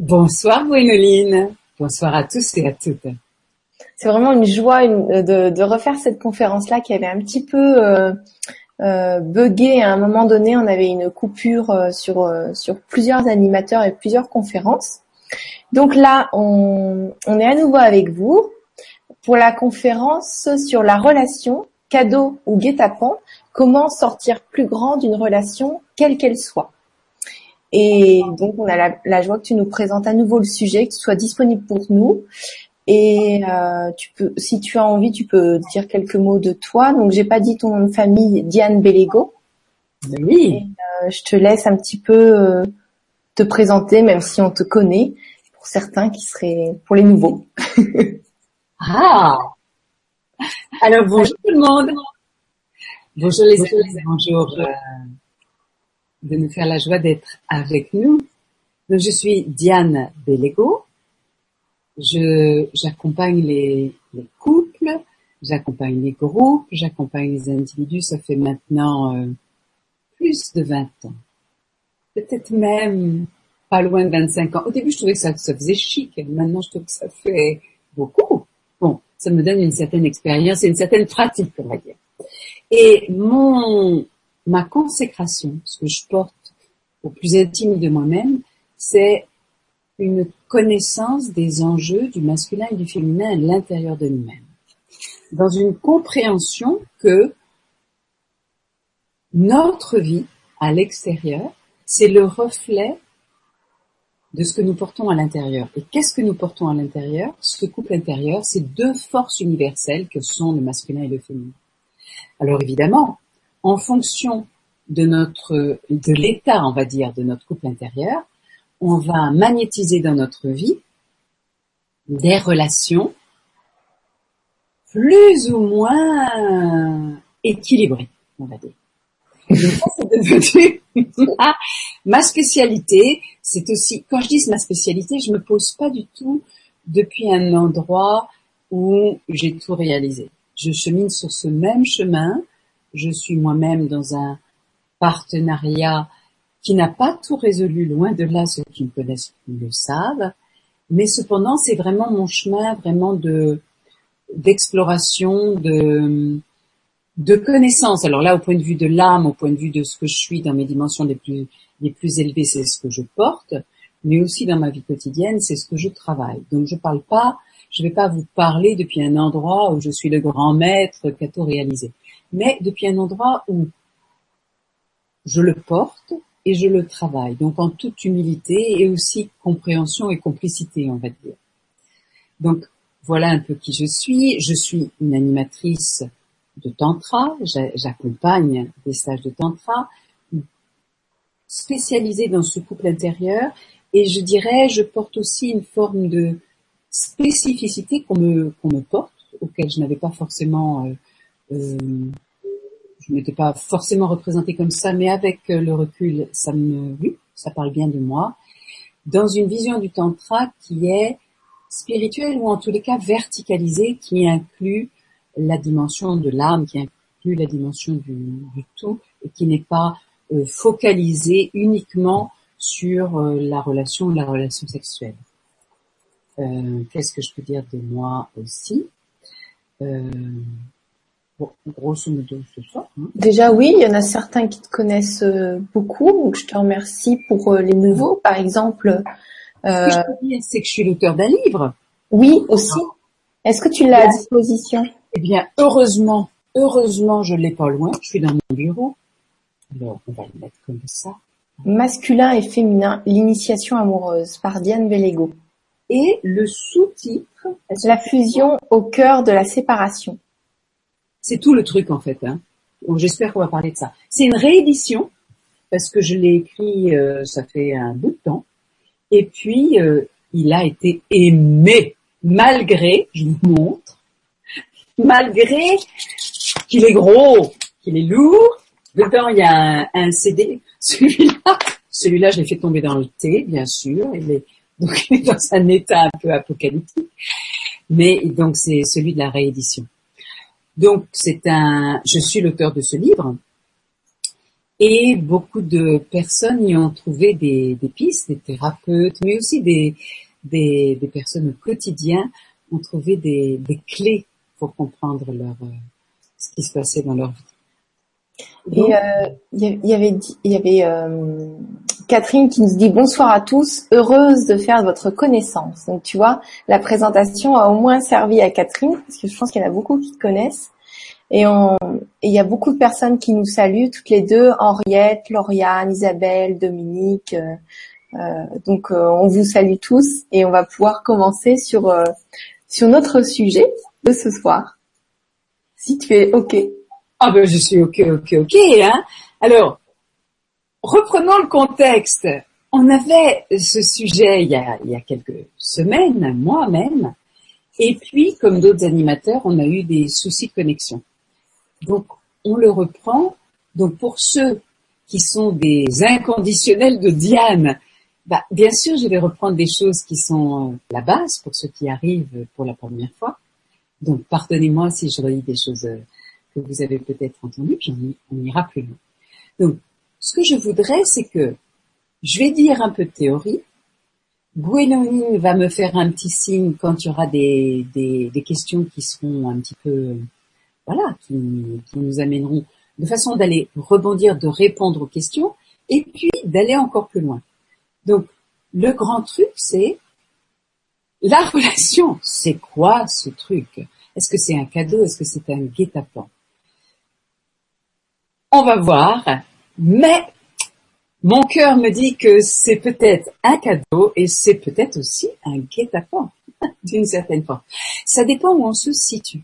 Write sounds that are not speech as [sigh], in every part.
Bonsoir Gwénoline. Bonsoir à tous et à toutes. C'est vraiment une joie de, refaire cette conférence-là qui avait un petit peu euh, euh, bugué à un moment donné. On avait une coupure euh, sur, euh, sur plusieurs animateurs et plusieurs conférences. Donc là, on, on est à nouveau avec vous pour la conférence sur la relation cadeau ou guet-apens, comment sortir plus grand d'une relation, quelle qu'elle soit. Et donc, on a la, joie que tu nous présentes à nouveau le sujet, que tu sois disponible pour nous. Et euh, tu peux, si tu as envie, tu peux dire quelques mots de toi. Donc, j'ai pas dit ton nom de famille, Diane Bellego. Oui. Euh, je te laisse un petit peu euh, te présenter, même si on te connaît, pour certains qui seraient, pour les nouveaux. [laughs] ah. Alors bonjour tout le monde. Bonjour les amis, bonjour de nous faire la joie d'être avec nous. Donc, je suis Diane Bellego. Je, j'accompagne les, les couples, j'accompagne les groupes, j'accompagne les individus. Ça fait maintenant euh, plus de 20 ans. Peut-être même pas loin de 25 ans. Au début, je trouvais que ça, ça faisait chic. Maintenant, je trouve que ça fait beaucoup. Bon, ça me donne une certaine expérience et une certaine pratique, on va dire. Et mon, ma consécration, ce que je porte au plus intime de moi-même, c'est une connaissance des enjeux du masculin et du féminin à l'intérieur de nous-mêmes. Dans une compréhension que notre vie à l'extérieur, c'est le reflet de ce que nous portons à l'intérieur. Et qu'est-ce que nous portons à l'intérieur? Ce couple intérieur, c'est deux forces universelles que sont le masculin et le féminin. Alors évidemment, en fonction de notre, de l'état, on va dire, de notre couple intérieur, on va magnétiser dans notre vie des relations plus ou moins équilibrées, on va dire. ma spécialité. C'est aussi, quand je dis ma spécialité, je me pose pas du tout depuis un endroit où j'ai tout réalisé. Je chemine sur ce même chemin je suis moi-même dans un partenariat qui n'a pas tout résolu, loin de là, ceux qui me connaissent le savent, mais cependant c'est vraiment mon chemin vraiment de d'exploration, de de connaissance. Alors là, au point de vue de l'âme, au point de vue de ce que je suis dans mes dimensions les plus les plus élevées, c'est ce que je porte, mais aussi dans ma vie quotidienne, c'est ce que je travaille. Donc je parle pas, je vais pas vous parler depuis un endroit où je suis le grand maître qui a tout réalisé mais depuis un endroit où je le porte et je le travaille, donc en toute humilité et aussi compréhension et complicité, on va dire. Donc voilà un peu qui je suis. Je suis une animatrice de tantra, j'accompagne des stages de tantra, spécialisée dans ce couple intérieur, et je dirais, je porte aussi une forme de spécificité qu'on me, qu'on me porte, auquel je n'avais pas forcément euh, je n'étais pas forcément représentée comme ça, mais avec euh, le recul, ça me, oui, ça parle bien de moi, dans une vision du tantra qui est spirituelle ou en tous les cas verticalisée, qui inclut la dimension de l'âme, qui inclut la dimension du, tout, et qui n'est pas euh, focalisée uniquement sur la relation, la relation sexuelle. Qu'est-ce que je peux dire de moi aussi? Grosso modo, c'est ça. Hein. Déjà, oui, il y en a certains qui te connaissent euh, beaucoup, donc je te remercie pour euh, les nouveaux. Par exemple, euh... Ce que je peux dire, c'est que je suis l'auteur d'un livre. Oui, aussi. Est-ce que tu l'as à disposition? Eh bien, heureusement, heureusement, je l'ai pas loin. Je suis dans mon bureau. Alors, on va le mettre comme ça. Masculin et féminin, l'initiation amoureuse par Diane Bellego. Et le sous-titre La fusion au cœur de la séparation. C'est tout le truc en fait. Hein. j'espère qu'on va parler de ça. C'est une réédition parce que je l'ai écrit, euh, ça fait un bout de temps. Et puis euh, il a été aimé malgré, je vous montre, malgré qu'il est gros, qu'il est lourd. Dedans il y a un, CD. Celui-là, celui-là, je l'ai fait tomber dans le thé, bien sûr. Il est donc [laughs] il est dans un état un peu apocalyptique. Mais donc c'est celui de la réédition. Donc c'est un, je suis l'auteur de ce livre Et beaucoup de personnes y ont trouvé des, pistes, des thérapeutes, mais aussi des, des, personnes au quotidien ont trouvé des, des clés pour comprendre leur, euh, ce qui se passait dans leur vie. Et il euh, y avait, il y avait euh, Catherine qui nous dit bonsoir à tous, heureuse de faire votre connaissance. Donc tu vois, la présentation a au moins servi à Catherine parce que je pense qu'il y en a beaucoup qui connaissent. Et il y a beaucoup de personnes qui nous saluent toutes les deux, Henriette, Lauriane, Isabelle, Dominique. Euh, donc on vous salue tous et on va pouvoir commencer sur sur notre sujet de ce soir. Si tu es ok. Ah ben je suis ok, ok, ok. Hein Alors, reprenons le contexte. On avait ce sujet il y a, il y a quelques semaines, moi même, et puis comme d'autres animateurs, on a eu des soucis de connexion. Donc on le reprend. Donc pour ceux qui sont des inconditionnels de Diane, bah, bien sûr, je vais reprendre des choses qui sont la base pour ceux qui arrivent pour la première fois. Donc, pardonnez-moi si je relis des choses que vous avez peut-être entendu, puis on, ira plus loin. Donc, ce que je voudrais, c'est que je vais dire un peu de théorie. Gwénoline va me faire un petit signe quand il y aura des, questions qui seront un petit peu, voilà, qui nous amèneront de façon d'aller rebondir, de répondre aux questions, et puis d'aller encore plus loin. Donc, le grand truc, c'est la [laughs] relation. C'est quoi ce truc? Est-ce que c'est un cadeau? Est-ce que c'est un guet-apens? On va voir, mais mon cœur me dit que c'est peut-être un cadeau et c'est peut-être aussi un guet-apens, [laughs] d'une certaine forme. Ça dépend où on se situe.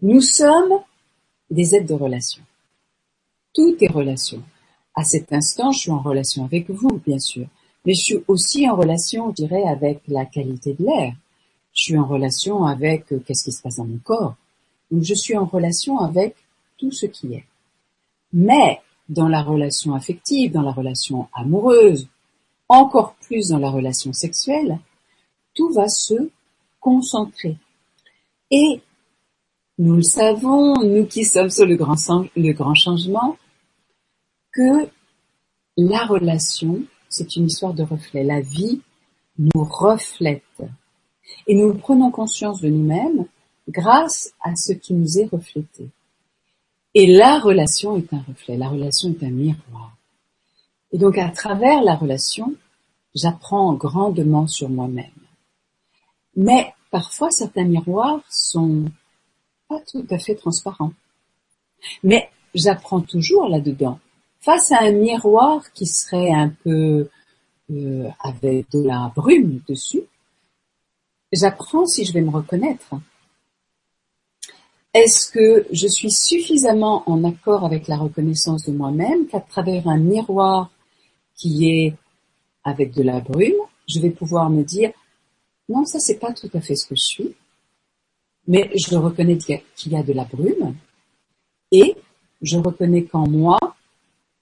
Nous sommes des êtres de relation. Tout est relation. À cet instant, je suis en relation avec vous, bien sûr, mais je suis aussi en relation, je dirais, avec la qualité de l'air. Je suis en relation avec euh, qu'est-ce qui se passe dans mon corps. Donc, je suis en relation avec tout ce qui est. Mais dans la relation affective, dans la relation amoureuse, encore plus dans la relation sexuelle, tout va se concentrer. Et nous le savons, nous qui sommes sur le grand, changement, que la relation, c'est une histoire de reflet. La vie nous reflète. Et nous prenons conscience de nous-mêmes grâce à ce qui nous est reflété. Et la relation est un reflet, la relation est un miroir. Et donc à travers la relation, j'apprends grandement sur moi-même. Mais parfois certains miroirs sont pas tout à fait transparents. Mais j'apprends toujours là-dedans. Face à un miroir qui serait un peu euh, avec de la brume dessus, j'apprends si je vais me reconnaître. Est-ce que je suis suffisamment en accord avec la reconnaissance de moi-même qu'à travers un miroir qui est avec de la brume, je vais pouvoir me dire non, ça c'est pas tout à fait ce que je suis, mais je reconnais qu'il y a de la brume et je reconnais qu'en moi,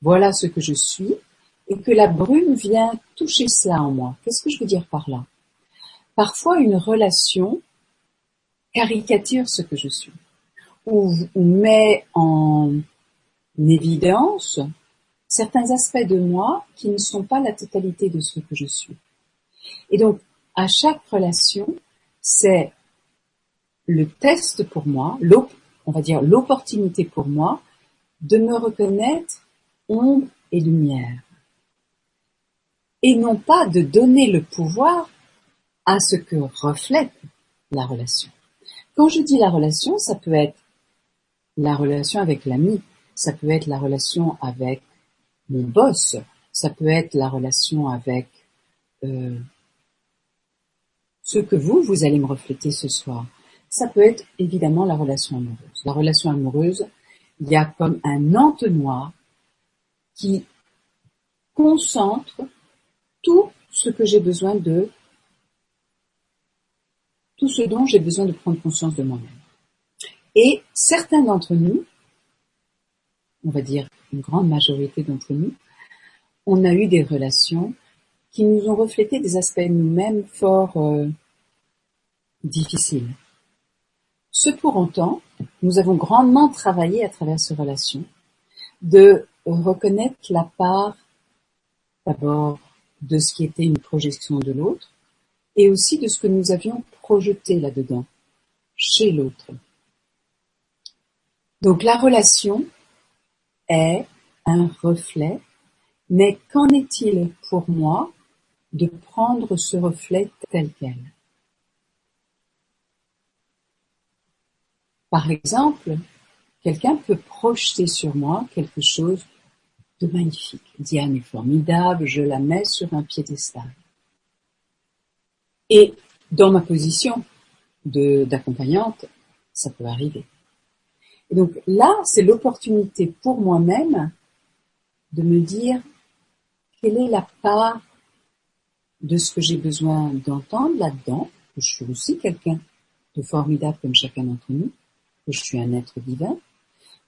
voilà ce que je suis et que la brume vient toucher cela en moi. Qu'est-ce que je veux dire par là? Parfois, une relation caricature ce que je suis ou, met en évidence certains aspects de moi qui ne sont pas la totalité de ce que je suis. Et donc, à chaque relation, c'est le test pour moi, on va dire l'opportunité pour moi de me reconnaître ombre et lumière. Et non pas de donner le pouvoir à ce que reflète la relation. Quand je dis la relation, ça peut être la relation avec l'ami, ça peut être la relation avec mon boss, ça peut être la relation avec euh, ce que vous, vous allez me refléter ce soir. Ça peut être évidemment la relation amoureuse. La relation amoureuse, il y a comme un entonnoir qui concentre tout ce que j'ai besoin de, tout ce dont j'ai besoin de prendre conscience de moi-même. Et certains d'entre nous, on va dire une grande majorité d'entre nous, on a eu des relations qui nous ont reflété des aspects nous-mêmes fort euh, difficiles. Ce pour autant, nous avons grandement travaillé à travers ces relations de reconnaître la part d'abord de ce qui était une projection de l'autre et aussi de ce que nous avions projeté là-dedans, chez l'autre. Donc la relation est un reflet, mais qu'en est-il pour moi de prendre ce reflet tel quel? Par exemple, quelqu'un peut projeter sur moi quelque chose de magnifique. Diane est formidable, je la mets sur un piédestal. Et dans ma position d'accompagnante, ça peut arriver. Donc là, c'est l'opportunité pour moi-même de me dire quelle est la part de ce que j'ai besoin d'entendre là-dedans, que je suis aussi quelqu'un de formidable comme chacun d'entre nous, que je suis un être divin,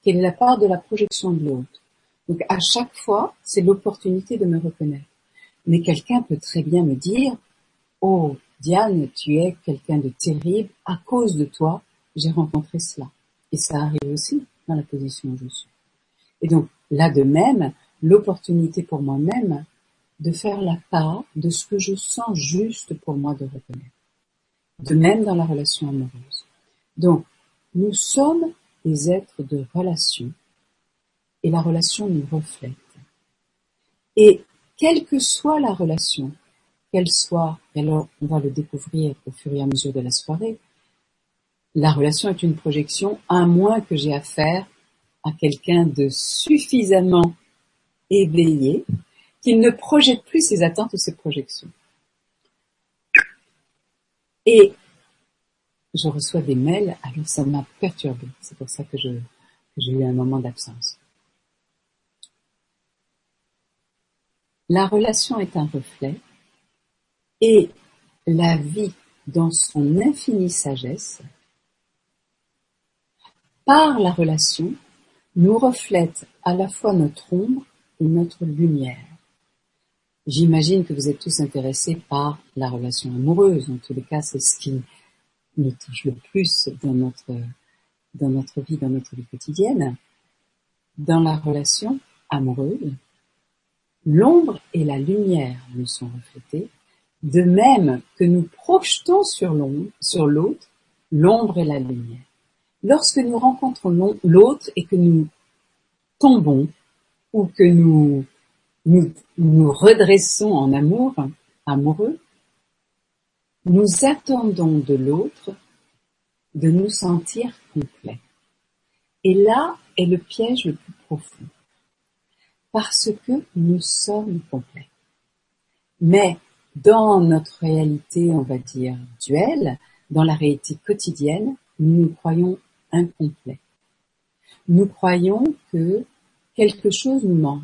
quelle est la part de la projection de l'autre. Donc à chaque fois, c'est l'opportunité de me reconnaître. Mais quelqu'un peut très bien me dire, oh Diane, tu es quelqu'un de terrible, à cause de toi, j'ai rencontré cela. Et ça arrive aussi dans la position où je suis. Et donc là de même, l'opportunité pour moi-même de faire la part de ce que je sens juste pour moi de reconnaître. De même dans la relation amoureuse. Donc, nous sommes des êtres de relation et la relation nous reflète. Et quelle que soit la relation, qu'elle soit, et alors on va le découvrir au fur et à mesure de la soirée, la relation est une projection, à moins que j'ai affaire à quelqu'un de suffisamment éveillé qu'il ne projette plus ses attentes ou ses projections. Et je reçois des mails, alors ça m'a perturbé. C'est pour ça que j'ai eu un moment d'absence. La relation est un reflet et la vie dans son infinie sagesse, par la relation, nous reflète à la fois notre ombre et notre lumière. J'imagine que vous êtes tous intéressés par la relation amoureuse. En tous les cas, c'est ce qui nous touche le plus dans notre, dans notre vie, dans notre vie quotidienne. Dans la relation amoureuse, l'ombre et la lumière nous sont reflétées, de même que nous projetons sur sur l'autre, l'ombre et la lumière. Lorsque nous rencontrons l'autre et que nous tombons, ou que nous nous, redressons en amour, amoureux, nous attendons de l'autre de nous sentir complets. Et là est le piège le plus profond. Parce que nous sommes complets. Mais dans notre réalité, on va dire, duelle, dans la réalité quotidienne, nous nous croyons incomplets. Nous croyons que quelque chose nous manque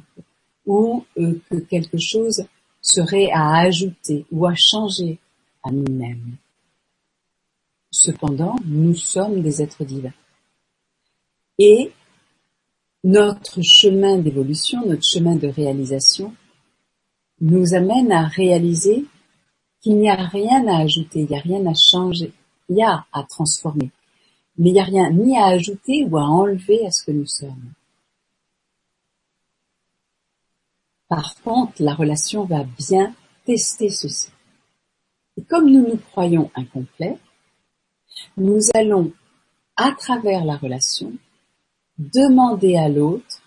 ou euh, que quelque chose serait à ajouter ou à changer à nous-mêmes. Cependant, nous sommes des êtres divins. Et notre chemin d'évolution, notre chemin de réalisation nous amène à réaliser qu'il n'y a rien à ajouter, il n'y a rien à changer, il y a à transformer, mais il n'y a rien ni à ajouter ou à enlever à ce que nous sommes. Par contre, la relation va bien tester ceci. Et comme nous nous croyons incomplets, nous allons, à travers la relation, demander à l'autre,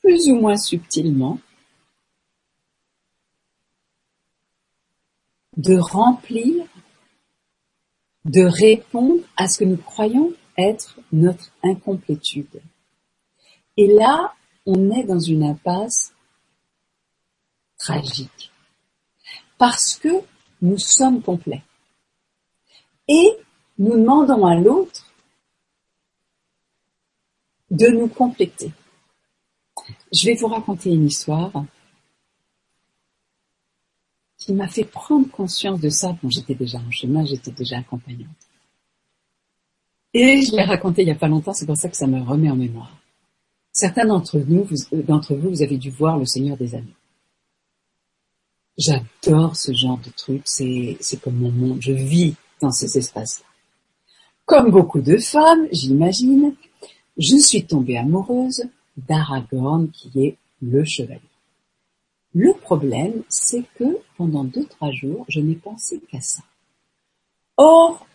plus ou moins subtilement, de remplir, de répondre à ce que nous croyons être notre incomplétude. Et là, on est dans une impasse tragique. Parce que nous sommes complets. Et nous demandons à l'autre de nous compléter. Je vais vous raconter une histoire qui m'a fait prendre conscience de ça quand j'étais déjà en chemin, j'étais déjà accompagnante. Et je l'ai raconté il y a pas longtemps, c'est pour ça que ça me remet en mémoire. Certains d'entre nous, vous, euh, d'entre vous, vous avez dû voir Le Seigneur des Anneaux. J'adore ce genre de truc, c'est, c'est comme mon monde, je vis dans ces espaces-là. Comme beaucoup de femmes, j'imagine, je suis tombée amoureuse d'Aragorn qui est le chevalier. Le problème, c'est que pendant deux, trois jours, je n'ai pensé qu'à ça. Or,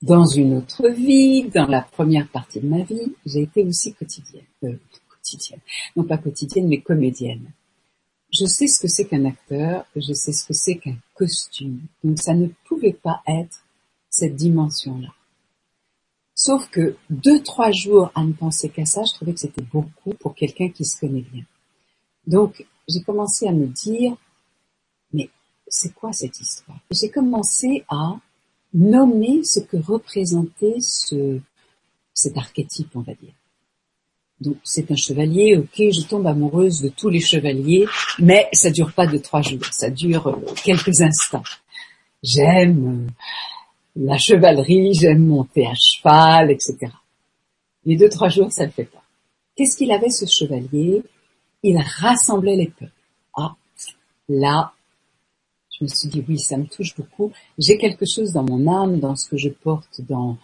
dans une autre vie, dans la première partie de ma vie, j'ai été aussi quotidienne, euh, quotidienne, non pas quotidienne, mais comédienne. Je sais ce que c'est qu'un acteur, je sais ce que c'est qu'un costume. Donc ça ne pouvait pas être cette dimension-là. Sauf que deux, trois jours à ne penser qu'à ça, je trouvais que c'était beaucoup pour quelqu'un qui se connaît bien. Donc, j'ai commencé à me dire, mais c'est quoi cette histoire? J'ai commencé à nommer ce que représentait ce, cet archétype, on va dire. Donc c'est un chevalier, ok, je tombe amoureuse de tous les chevaliers, mais ça dure pas de trois jours, ça dure euh, quelques instants. J'aime euh, la chevalerie, j'aime monter à cheval, etc. Les deux, trois jours, ça ne le fait pas. Qu'est-ce qu'il avait ce chevalier? Il rassemblait les peuples. Ah, là, je me suis dit, oui, ça me touche beaucoup. J'ai quelque chose dans mon âme, dans ce que je porte, dans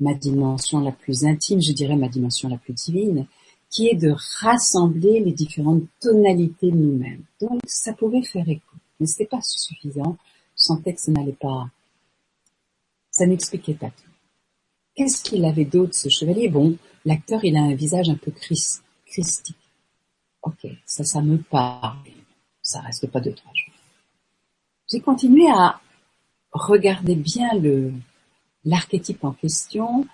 ma dimension la plus intime, je dirais ma dimension la plus divine, qui est de rassembler les différentes tonalités de nous-mêmes. Donc, ça pouvait faire écho, mais c'était pas suffisant. Son texte n'allait pas, ça n'expliquait pas tout. Qu'est-ce qu'il avait d'autre, ce chevalier? Bon, l'acteur, il a un visage un peu christique. Ok, ça, ça me parle. Ça reste pas deux, trois jours. J'ai continué à regarder bien le, l'archétype en question.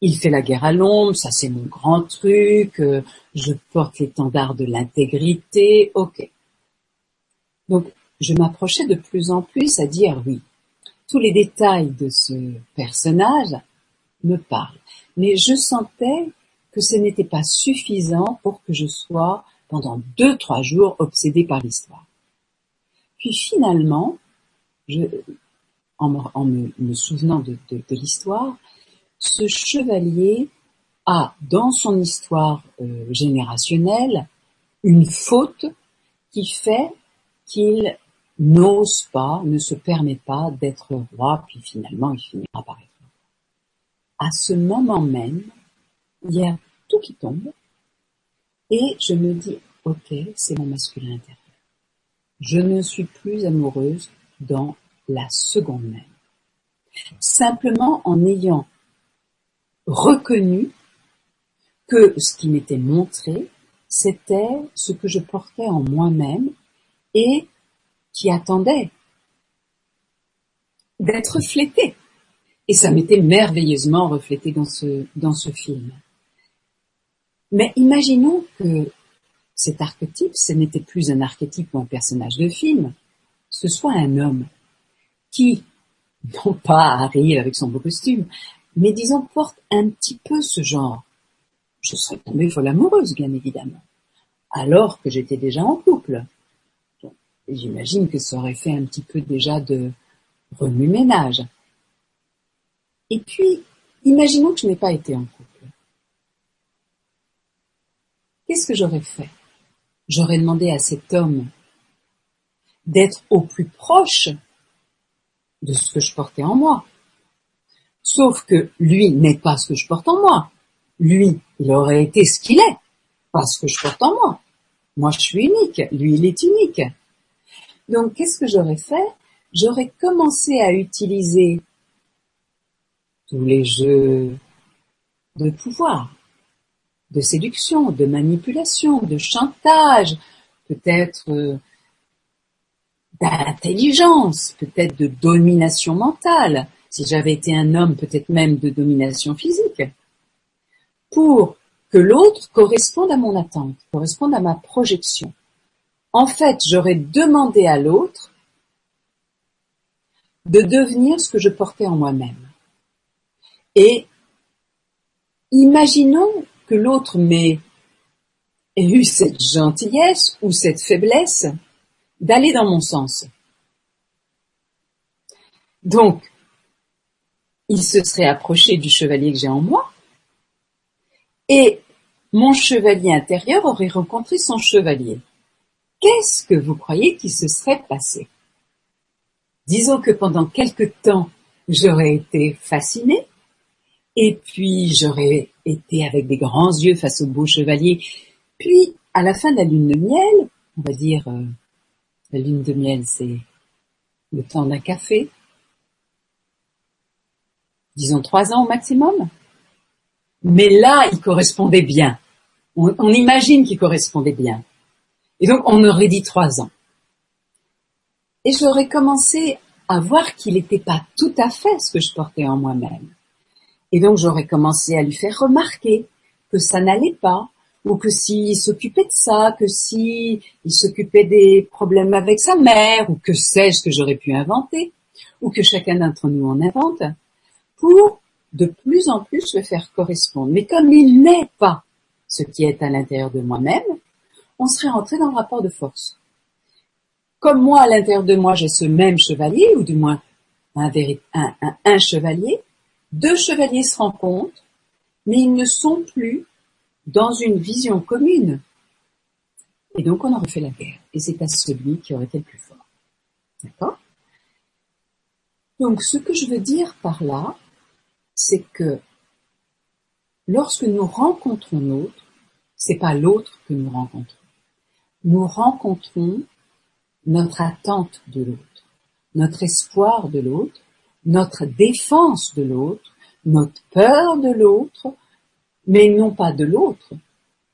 Il fait la guerre à l'ombre, ça c'est mon grand truc, euh, je porte l'étendard de l'intégrité, ok. Donc, je m'approchais de plus en plus à dire oui. Tous les détails de ce personnage me parlent. Mais je sentais que ce n'était pas suffisant pour que je sois pendant deux, trois jours obsédée par l'histoire. Puis finalement, en, me, souvenant de, l'histoire, ce chevalier a dans son histoire euh, générationnelle une faute qui fait qu'il n'ose pas, ne se permet pas d'être roi, puis finalement il finira par être roi. À ce moment même, il y a tout qui tombe, et je me dis, ok, c'est mon masculin intérieur. Je ne suis plus amoureuse dans la seconde même. Simplement en ayant reconnu que ce qui m'était montré, c'était ce que je portais en moi-même et qui attendait d'être reflété. Et ça m'était merveilleusement reflété dans ce, dans ce film. Mais imaginons que cet archétype, ce n'était plus un archétype ou un personnage de film, ce soit un homme qui, non pas arrive avec son beau costume, mais disons porte un petit peu ce genre. Je serais tombée folle amoureuse, bien évidemment, alors que j'étais déjà en couple. J'imagine que ça aurait fait un petit peu déjà de remue-ménage. Et puis, imaginons que je n'ai pas été en couple. Qu'est-ce que j'aurais fait? J'aurais demandé à cet homme d'être au plus proche de ce que je portais en moi. Sauf que lui n'est pas ce que je porte en moi. Lui, il aurait été ce qu'il est, pas ce que je porte en moi. Moi, je suis unique, lui, il est unique. Donc, qu'est-ce que j'aurais fait? J'aurais commencé à utiliser tous les jeux de pouvoir, de séduction, de manipulation, de chantage, peut-être euh, d'intelligence, peut-être de domination mentale, si j'avais été un homme, peut-être même de domination physique, pour que l'autre corresponde à mon attente, corresponde à ma projection. En fait, j'aurais demandé à l'autre de devenir ce que je portais en moi-même. Et imaginons que l'autre m'ait eu cette gentillesse ou cette faiblesse d'aller dans mon sens. Donc, il se serait approché du chevalier que j'ai en moi, et mon chevalier intérieur aurait rencontré son chevalier. Qu'est-ce que vous croyez qui se serait passé? Disons que pendant quelque temps, j'aurais été fascinée, et puis j'aurais était avec des grands yeux face au beau chevalier. Puis, à la fin de la lune de miel, on va dire, euh, la lune de miel, c'est le temps d'un café, disons trois ans au maximum. Mais là, il correspondait bien. On, on imagine qu'il correspondait bien. Et donc, on aurait dit trois ans. Et j'aurais commencé à voir qu'il n'était pas tout à fait ce que je portais en moi-même. Et donc j'aurais commencé à lui faire remarquer que ça n'allait pas, ou que s'il s'occupait de ça, que s'il s'occupait des problèmes avec sa mère, ou que sais-je que j'aurais pu inventer, ou que chacun d'entre nous en invente, pour de plus en plus le faire correspondre. Mais comme il n'est pas ce qui est à l'intérieur de moi-même, on serait rentré dans le rapport de force. Comme moi, à l'intérieur de moi, j'ai ce même chevalier, ou du moins un, chevalier, deux chevaliers se rencontrent, mais ils ne sont plus dans une vision commune. Et donc on aurait fait la guerre. Et c'est à celui qui aurait été le plus fort. D'accord? Donc ce que je veux dire par là, c'est que lorsque nous rencontrons l'autre, c'est pas l'autre que nous rencontrons. Nous rencontrons notre attente de l'autre, notre espoir de l'autre, notre défense de l'autre, notre peur de l'autre, mais non pas de l'autre,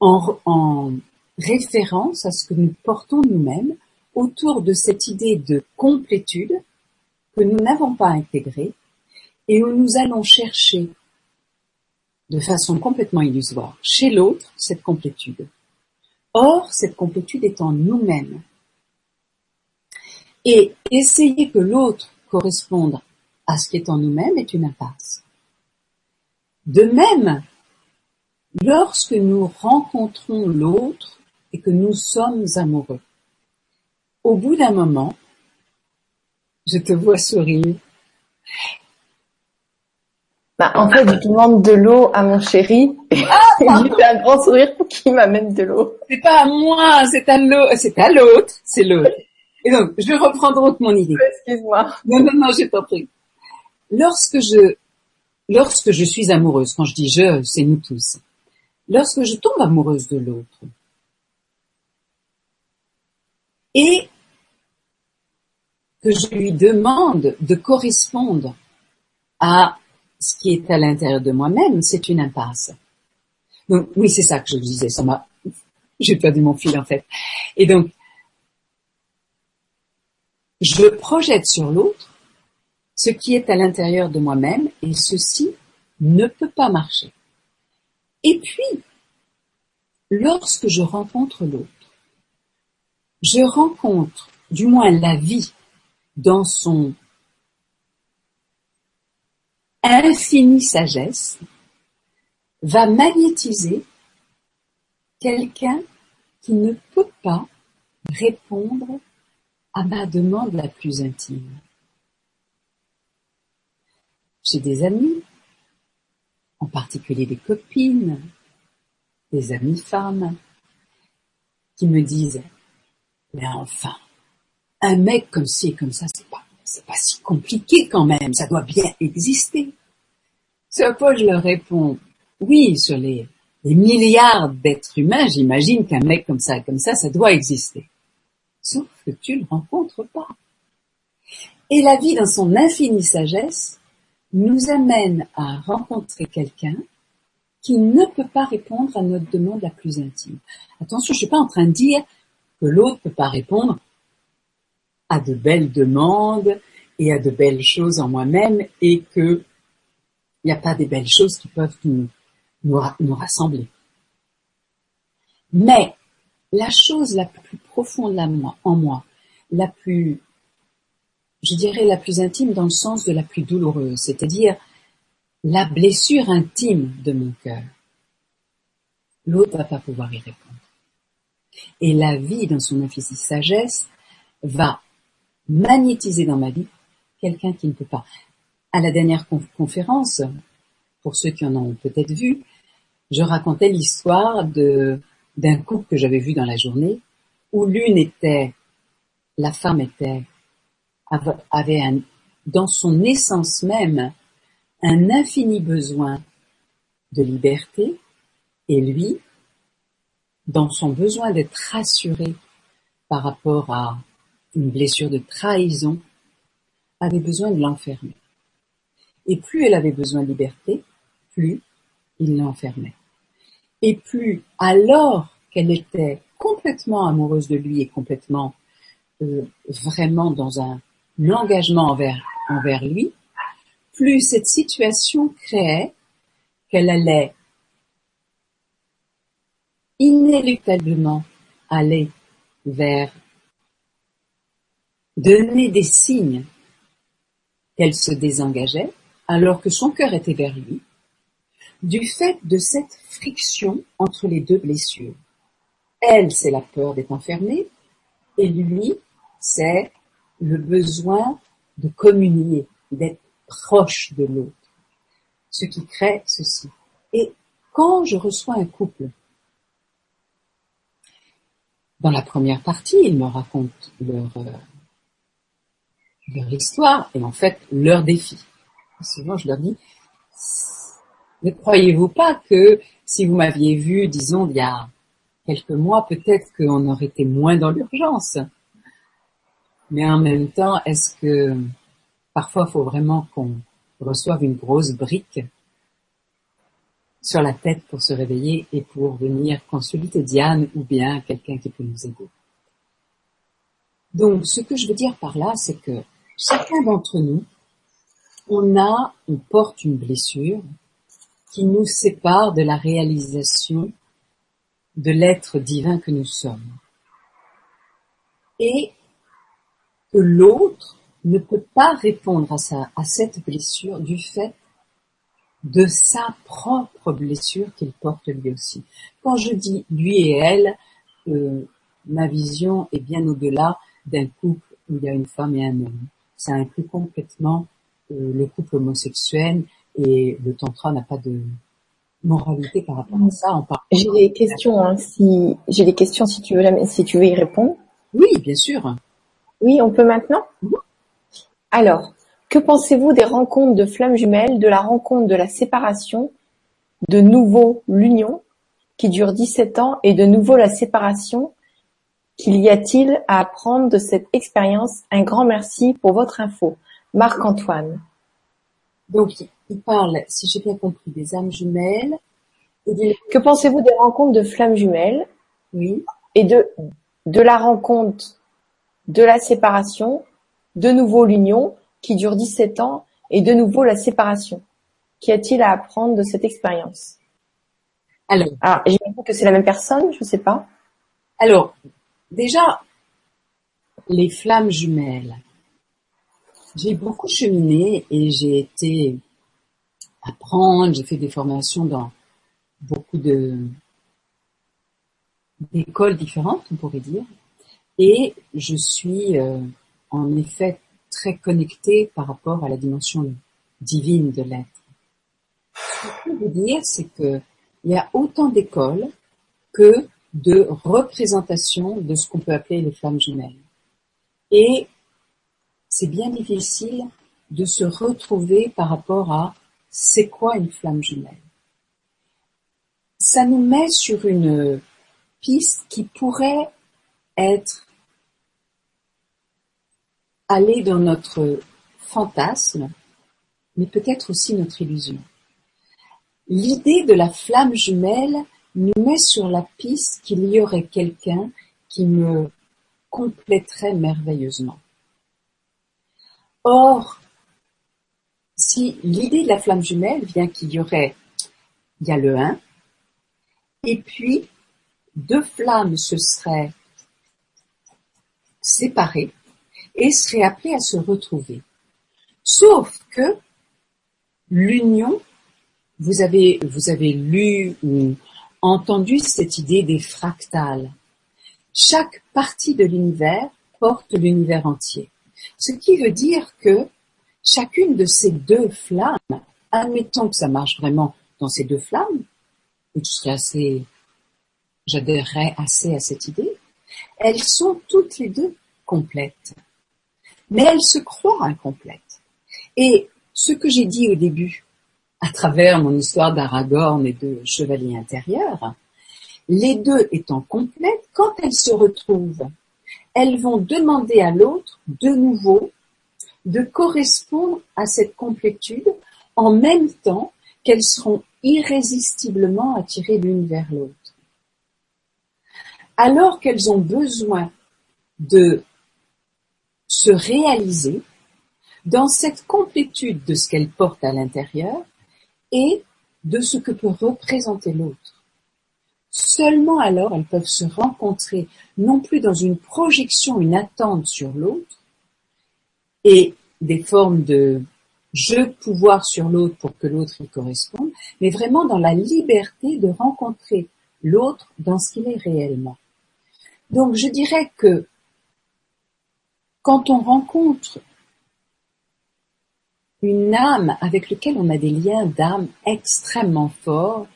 en, référence à ce que nous portons nous-mêmes autour de cette idée de complétude que nous n'avons pas intégrée et où nous allons chercher de façon complètement illusoire chez l'autre cette complétude. Or, cette complétude est en nous-mêmes. Et essayer que l'autre corresponde à ce qui est en nous-mêmes est une impasse. De même, lorsque nous rencontrons l'autre et que nous sommes amoureux, au bout d'un moment, je te vois sourire. Bah, en fait, je demande de l'eau à mon chéri ah, [laughs] et un grand sourire pour qu'il m'amène de l'eau. C'est pas à moi, c'est à l'autre, c'est à l'autre, c'est l'autre. Et donc, je vais reprendre mon idée. Excuse-moi. Non, non, non, j'ai t'en prie lorsque je, lorsque je suis amoureuse, quand je dis je, c'est nous tous, lorsque je tombe amoureuse de l'autre, et que je lui demande de correspondre à ce qui est à l'intérieur de moi-même, c'est une impasse. Donc, oui, c'est ça que je disais, ça m'a, [laughs] j'ai perdu mon fil en fait. Et donc, je projette sur l'autre ce qui est à l'intérieur de moi-même et ceci ne peut pas marcher. Et puis, lorsque je rencontre l'autre, je rencontre du moins la vie dans son infinie sagesse, va magnétiser quelqu'un qui ne peut pas répondre à ma demande la plus intime. J'ai des amis, en particulier des copines, des amis femmes, qui me disent, mais enfin, un mec comme ci et comme ça, c'est pas, pas si compliqué quand même, ça doit bien exister. Ce à quoi je leur réponds, oui, sur les, milliards d'êtres humains, j'imagine qu'un mec comme ça, comme ça, ça doit exister. Sauf que tu le rencontres pas. Et la vie, dans son infinie sagesse, nous amène à rencontrer quelqu'un qui ne peut pas répondre à notre demande la plus intime. Attention, je suis pas en train de dire que l'autre peut pas répondre à de belles demandes et à de belles choses en moi-même et que il n'y a pas des belles choses qui peuvent nous rassembler. Mais la chose la plus profonde en moi, la plus je dirais la plus intime dans le sens de la plus douloureuse, c'est-à-dire la blessure intime de mon cœur. L'autre va pas pouvoir y répondre. Et la vie, dans son infinie sagesse, va magnétiser dans ma vie quelqu'un qui ne peut pas. À la dernière conférence, pour ceux qui en ont peut-être vu, je racontais l'histoire de d'un couple que j'avais vu dans la journée, où l'une était, la femme était avait dans son essence même un infini besoin de liberté, et lui, dans son besoin d'être rassuré par rapport à une blessure de trahison, avait besoin de l'enfermer. Et plus elle avait besoin de liberté, plus il l'enfermait. Et plus, alors qu'elle était complètement amoureuse de lui et complètement euh, vraiment dans un engagement envers, envers lui, plus cette situation créait qu'elle allait inéluctablement aller vers donner des signes qu'elle se désengageait alors que son cœur était vers lui, du fait de cette friction entre les deux blessures. Elle, c'est la peur d'être enfermée, et lui, c'est le besoin de communier, d'être proche de l'autre, ce qui crée ceci. Et quand je reçois un couple, dans la première partie, ils me racontent leur, euh, histoire et en fait leur défi. souvent, je leur dis, ne croyez-vous pas que si vous m'aviez vu, disons, il y a quelques mois, peut-être qu'on aurait été moins dans l'urgence? Mais en même temps, est-ce que parfois il faut vraiment qu'on reçoive une grosse brique sur la tête pour se réveiller et pour venir consulter Diane ou bien quelqu'un qui peut nous aider? Donc, ce que je veux dire par là, c'est que chacun d'entre nous, on a, on porte une blessure qui nous sépare de la réalisation de l'être divin que nous sommes. Et que l'autre ne peut pas répondre à, sa, à cette blessure du fait de sa propre blessure qu'il porte lui aussi. Quand je dis lui et elle, euh, ma vision est bien au-delà d'un couple où il y a une femme et un homme. Ça inclut complètement euh, le couple homosexuel et le tantra n'a pas de moralité par rapport à ça. J'ai des questions, hein, si j'ai des questions si tu veux si tu veux y répondre. Oui, bien sûr. Oui, on peut maintenant. Alors, que pensez-vous des rencontres de flammes jumelles, de la rencontre de la séparation, de nouveau l'union, qui dure dix-sept ans, et de nouveau la séparation Qu'il y a-t-il à apprendre de cette expérience? Un grand merci pour votre info. Marc-Antoine. Donc, il parle, si j'ai bien compris, des âmes jumelles. Que pensez-vous des rencontres de flammes jumelles? Oui. Et de, de la rencontre de la séparation, de nouveau l'union, qui dure dix-sept ans, et de nouveau la séparation. Qu'y a-t-il à apprendre de cette expérience? Alors, Alors j'imagine que c'est la même personne, je sais pas. Alors, déjà, les flammes jumelles. J'ai beaucoup cheminé et j'ai été apprendre, j'ai fait des formations dans beaucoup de d'écoles différentes, on pourrait dire. Et je suis euh, en effet très connectée par rapport à la dimension divine de l'être. Ce que je veux dire, c'est que il y a autant d'écoles que de représentations de ce qu'on peut appeler les flammes jumelles. Et c'est bien difficile de se retrouver par rapport à c'est quoi une flamme jumelle. Ça nous met sur une piste qui pourrait être aller dans notre fantasme, mais peut-être aussi notre illusion. L'idée de la flamme jumelle nous met sur la piste qu'il y aurait quelqu'un qui me compléterait merveilleusement. Or, si l'idée de la flamme jumelle vient qu'il y aurait, il y a le 1, et puis deux flammes se seraient séparées, et serait appelé à se retrouver. Sauf que l'union, vous avez, vous avez lu ou entendu cette idée des fractales. Chaque partie de l'univers porte l'univers entier. Ce qui veut dire que chacune de ces deux flammes, admettons que ça marche vraiment dans ces deux flammes, je serais assez, j'adhérerais assez à cette idée, elles sont toutes les deux complètes mais elle se croit incomplète. Et ce que j'ai dit au début, à travers mon histoire d'Aragorn et de chevalier intérieur, les deux étant complètes, quand elles se retrouvent, elles vont demander à l'autre de nouveau de correspondre à cette complétude en même temps qu'elles seront irrésistiblement attirées l'une vers l'autre. Alors qu'elles ont besoin de se réaliser dans cette complétude de ce qu'elles portent à l'intérieur et de ce que peut représenter l'autre. Seulement alors elles peuvent se rencontrer non plus dans une projection, une attente sur l'autre et des formes de jeu pouvoir sur l'autre pour que l'autre y corresponde, mais vraiment dans la liberté de rencontrer l'autre dans ce qu'il est réellement. Donc je dirais que quand on rencontre une âme avec laquelle on a des liens d'âme extrêmement forts,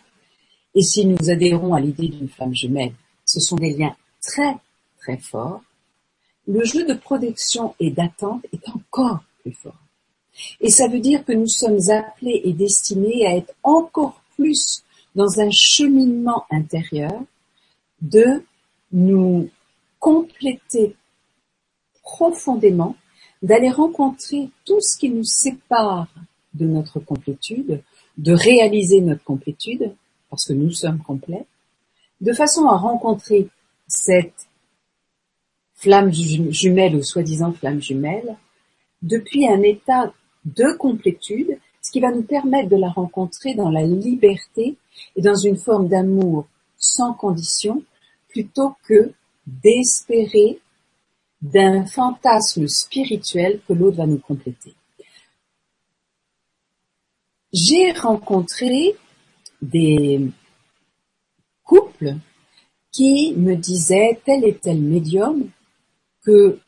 et si nous adhérons à l'idée d'une femme jumelle, ce sont des liens très très forts, le jeu de protection et d'attente est encore plus fort. Et ça veut dire que nous sommes appelés et destinés à être encore plus dans un cheminement intérieur de nous compléter profondément, d'aller rencontrer tout ce qui nous sépare de notre complétude, de réaliser notre complétude, parce que nous sommes complets, de façon à rencontrer cette flamme jumelle ou soi-disant flamme jumelle, depuis un état de complétude, ce qui va nous permettre de la rencontrer dans la liberté et dans une forme d'amour sans condition, plutôt que d'espérer d'un fantasme spirituel que l'autre va nous compléter. J'ai rencontré des couples qui me disaient tel et tel médium que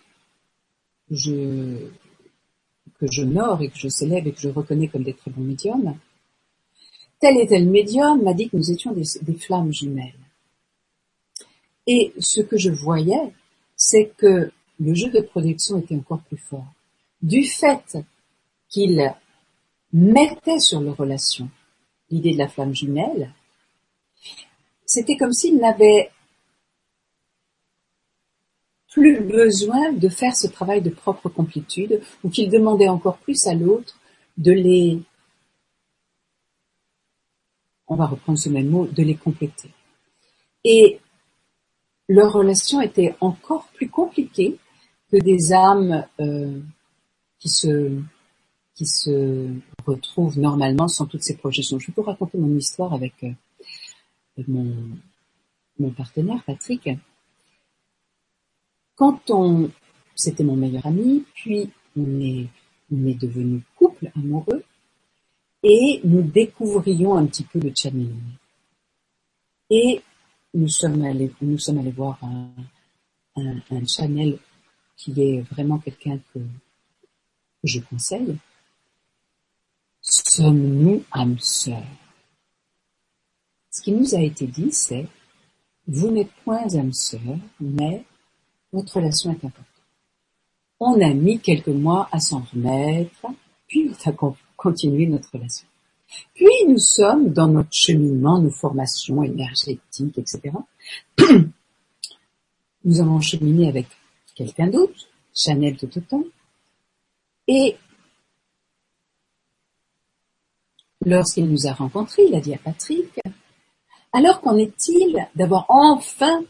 je j'honore et que je célèbre et que je reconnais comme des très bons médiums, tel et tel médium m'a dit que nous étions des flammes jumelles. Et ce que je voyais, c'est que le jeu de protection était encore plus fort. Du fait qu'il mettait sur leur relation l'idée de la flamme jumelle, c'était comme s'il n'avait plus besoin de faire ce travail de propre complétude ou qu'il demandait encore plus à l'autre de les, on va reprendre ce même mot, de les compléter. Et leur relation était encore plus compliquée que des âmes euh, qui se qui se retrouvent normalement sans toutes ces projections. Je peux raconter mon histoire avec euh, mon, mon partenaire Patrick. Quand on, c'était mon meilleur ami, puis on est, on est devenu couple amoureux et nous découvrions un petit peu le channeling. Et nous sommes allés, nous sommes allés voir un, un, un channel qui est vraiment quelqu'un que, je conseille, sommes-nous âmes sœurs? Ce qui nous a été dit, c'est vous n'êtes point âmes sœurs, mais votre relation est importante. On a mis quelques mois à s'en remettre, puis on a continué notre relation. Puis nous sommes dans notre cheminement, nos formations énergétiques, etc. [clears throat] nous avons cheminé avec quelqu'un d'autre, Chanel tout autant. Et lorsqu'il nous a rencontrés, il a dit à Patrick, alors qu'en est-il d'avoir enfin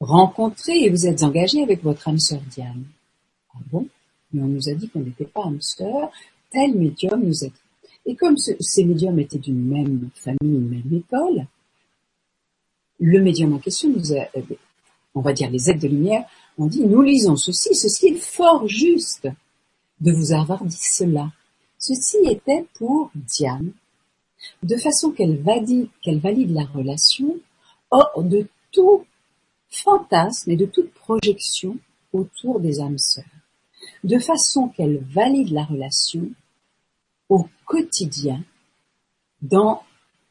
rencontré et vous êtes engagé avec votre âme sœur Diane? Ah bon? Mais on nous a dit qu'on n'était pas âme sœur, tel médium nous a. Et comme ces médiums étaient d'une même famille, une même école, le médium en question nous a, euh, on va dire les aides de lumière, on dit, nous lisons ceci, ceci est fort juste de vous avoir dit cela. Ceci était pour Diane, de façon qu'elle valide, qu'elle valide la relation hors de tout fantasme et de toute projection autour des âmes sœurs, de façon qu'elle valide la relation au quotidien dans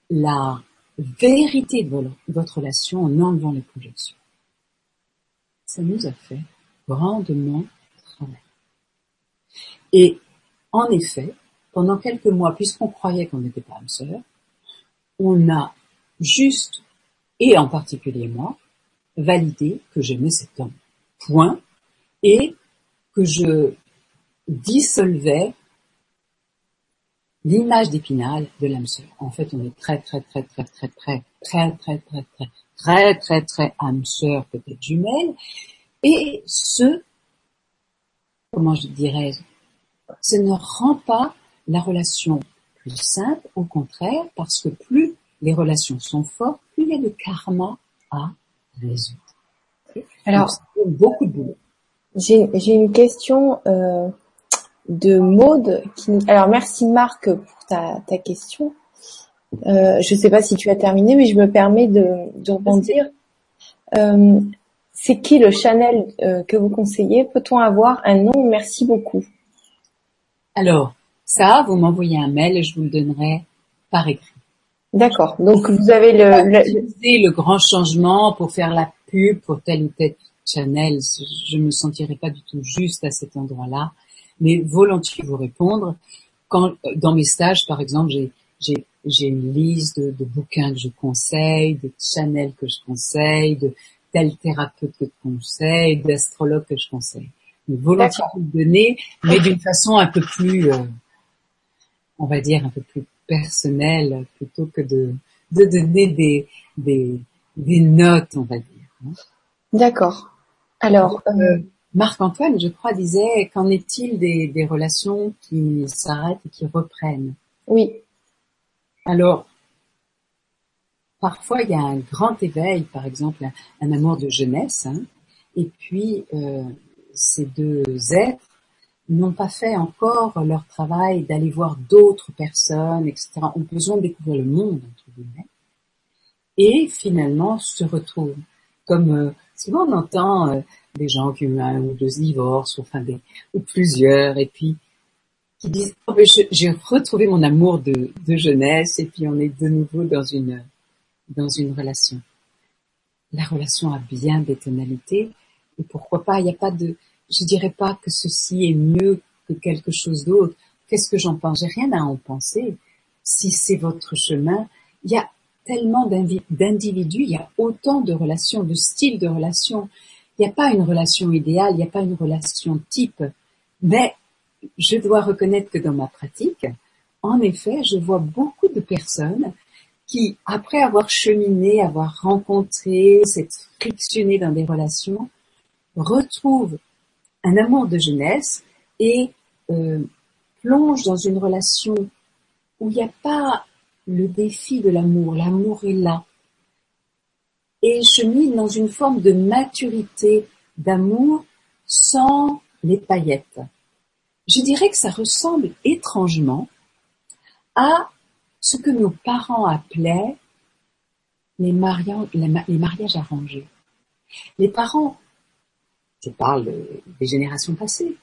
la vérité de votre relation en enlevant les projections ça nous a fait grandement travailler. Et en effet, pendant quelques mois, puisqu'on croyait qu'on n'était pas âme sœur, on a juste, et en particulier moi, validé que j'aimais cet homme. Point. Et que je dissolvais l'image d'Épinal de l'âme sœur. En fait, on est très, très, très, très, très, très, très, très, très, très, très, très, très âme sœur, peut-être jumelle. Et ce, comment je dirais, ça ne rend pas la relation plus simple, au contraire, parce que plus les relations sont fortes, plus il y a de karma à résoudre. Alors, beaucoup de boulot. J'ai une question euh, de Maude. Qui, alors, merci Marc pour ta, ta question. Euh, je ne sais pas si tu as terminé, mais je me permets de, de rebondir. Euh, c'est qui le Chanel euh, que vous conseillez? Peut-on avoir un nom? Merci beaucoup. Alors, ça, vous m'envoyez un mail et je vous le donnerai par écrit. D'accord. Donc vous avez le, le... le grand changement pour faire la pub pour tel ou tel Chanel. Je me sentirais pas du tout juste à cet endroit-là, mais volontiers vous répondre. Quand dans mes stages, par exemple, j'ai j'ai j'ai une liste de, de, bouquins que je conseille, de Chanel que je conseille, de tel thérapeute que je conseille, d'astrologue que je conseille. Mais volontiers vous le donner, mais d'une façon un peu plus, euh, on va dire un peu plus personnelle, plutôt que de de donner des des des notes, on va dire. Hein. D'accord. Alors, euh, Marc-Antoine, je crois, disait qu'en est-il des, des relations qui s'arrêtent et qui reprennent? Oui. Alors, parfois il y a un grand éveil, par exemple un, amour de jeunesse, hein, et puis euh, ces deux êtres n'ont pas fait encore leur travail d'aller voir d'autres personnes, etc. ont besoin de découvrir le monde, entre guillemets, et finalement se retrouvent. Comme euh, souvent on entend euh, des gens qui ont un ou deux divorces, enfin ou plusieurs, et puis qui disent oh, j'ai retrouvé mon amour de, jeunesse et puis on est de nouveau dans une dans une relation. La relation a bien des tonalités et pourquoi pas, il n'y a pas de, je dirais pas que ceci est mieux que quelque chose d'autre. Qu'est-ce que j'en pense? J'ai rien à en penser. Si c'est votre chemin, il y a tellement d'individus, il y a autant de relations, de styles de relations. Il n'y a pas une relation idéale, il n'y a pas une relation type. Mais je dois reconnaître que dans ma pratique, en effet, je vois beaucoup de personnes qui, après avoir cheminé, avoir rencontré, s'être frictionné dans des relations, retrouvent un amour de jeunesse et euh, plongent dans une relation où il n'y a pas le défi de l'amour, l'amour est là, et cheminent dans une forme de maturité d'amour sans les paillettes. Je dirais que ça ressemble étrangement à ce que nos parents appelaient les, mariages, arrangés. Les parents, je parle des générations passées,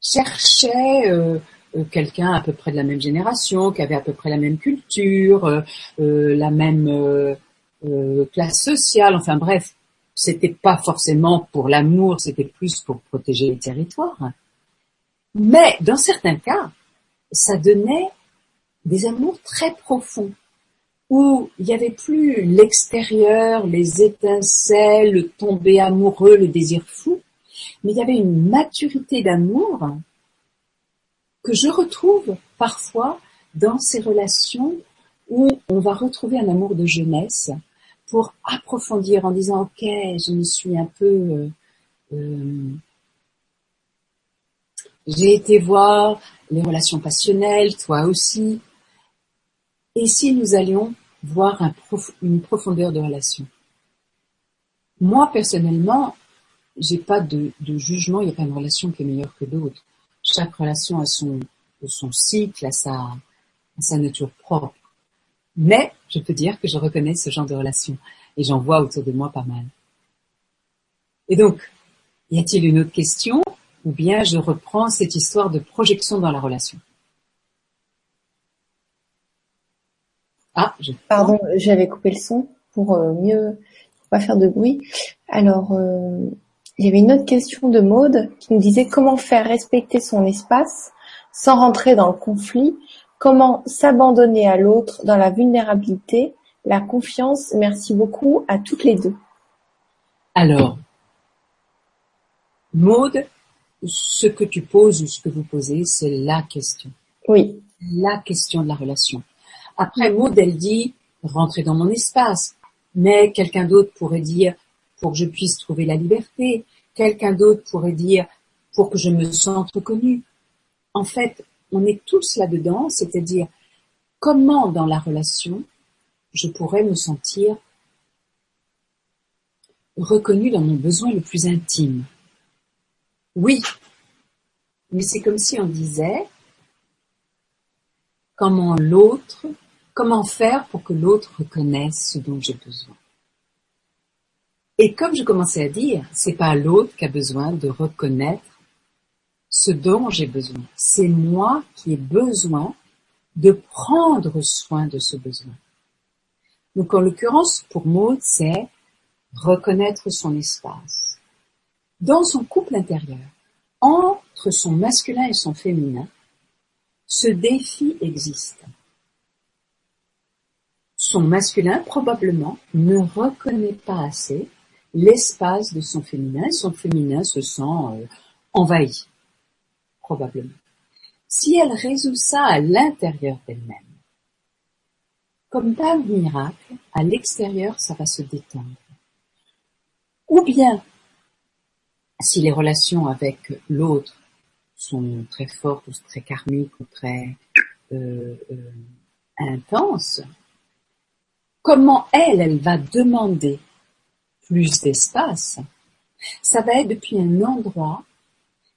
cherchaient euh, euh, quelqu'un à peu près de la même génération, qui avait à peu près la même culture, euh, la même classe sociale, enfin bref, c'était pas forcément pour l'amour, c'était plus pour protéger les territoires. Mais dans certains cas, ça donnait des amours très profonds, où il n'y avait plus l'extérieur, les étincelles, le tomber amoureux, le désir fou, mais il y avait une maturité d'amour que je retrouve parfois dans ces relations où on va retrouver un amour de jeunesse pour approfondir en disant ok je me suis un peu euh, euh, j'ai été voir les relations passionnelles toi aussi et si nous allions voir une profondeur de relation? Moi, personnellement, j'ai pas de, jugement, il n'y a pas une relation qui est meilleure que d'autres. Chaque relation a son, cycle, a sa nature propre. Mais je peux dire que je reconnais ce genre de relation et j'en vois autour de moi pas mal. Et donc, y a-t-il une autre question ou bien je reprends cette histoire de projection dans la relation? Ah, Pardon, j'avais coupé le son pour euh, mieux pas faire de bruit. Alors, euh, il y avait une autre question de Maude qui nous disait comment faire respecter son espace sans rentrer dans le conflit, comment s'abandonner à l'autre dans la vulnérabilité, la confiance. Merci beaucoup à toutes les deux. Alors, Maude, ce que tu poses ou ce que vous posez, c'est la question. Oui. La question de la relation. Après, Maud, elle dit, rentrer dans mon espace. Mais quelqu'un d'autre pourrait dire, pour que je puisse trouver la liberté. Quelqu'un d'autre pourrait dire, pour que je me sente reconnue. En fait, on est tous là-dedans, c'est-à-dire, comment dans la relation, je pourrais me sentir reconnue dans mon besoin le plus intime. Oui, mais c'est comme si on disait comment l'autre, comment faire pour que l'autre reconnaisse ce dont j'ai besoin. Et comme je commençais à dire, c'est pas l'autre qui a besoin de reconnaître ce dont j'ai besoin. C'est moi qui ai besoin de prendre soin de ce besoin. Donc en l'occurrence, pour Maud, c'est reconnaître son espace. Dans son couple intérieur, entre son masculin et son féminin, ce défi existe. Son masculin, probablement, ne reconnaît pas assez l'espace de son féminin. Son féminin se sent euh, envahi, probablement. Si elle résout ça à l'intérieur d'elle-même, comme par miracle, à l'extérieur, ça va se détendre. Ou bien si les relations avec l'autre sont très fortes ou très karmiques ou très euh, euh, intenses, comment elle, elle va demander plus d'espace, ça va être depuis un endroit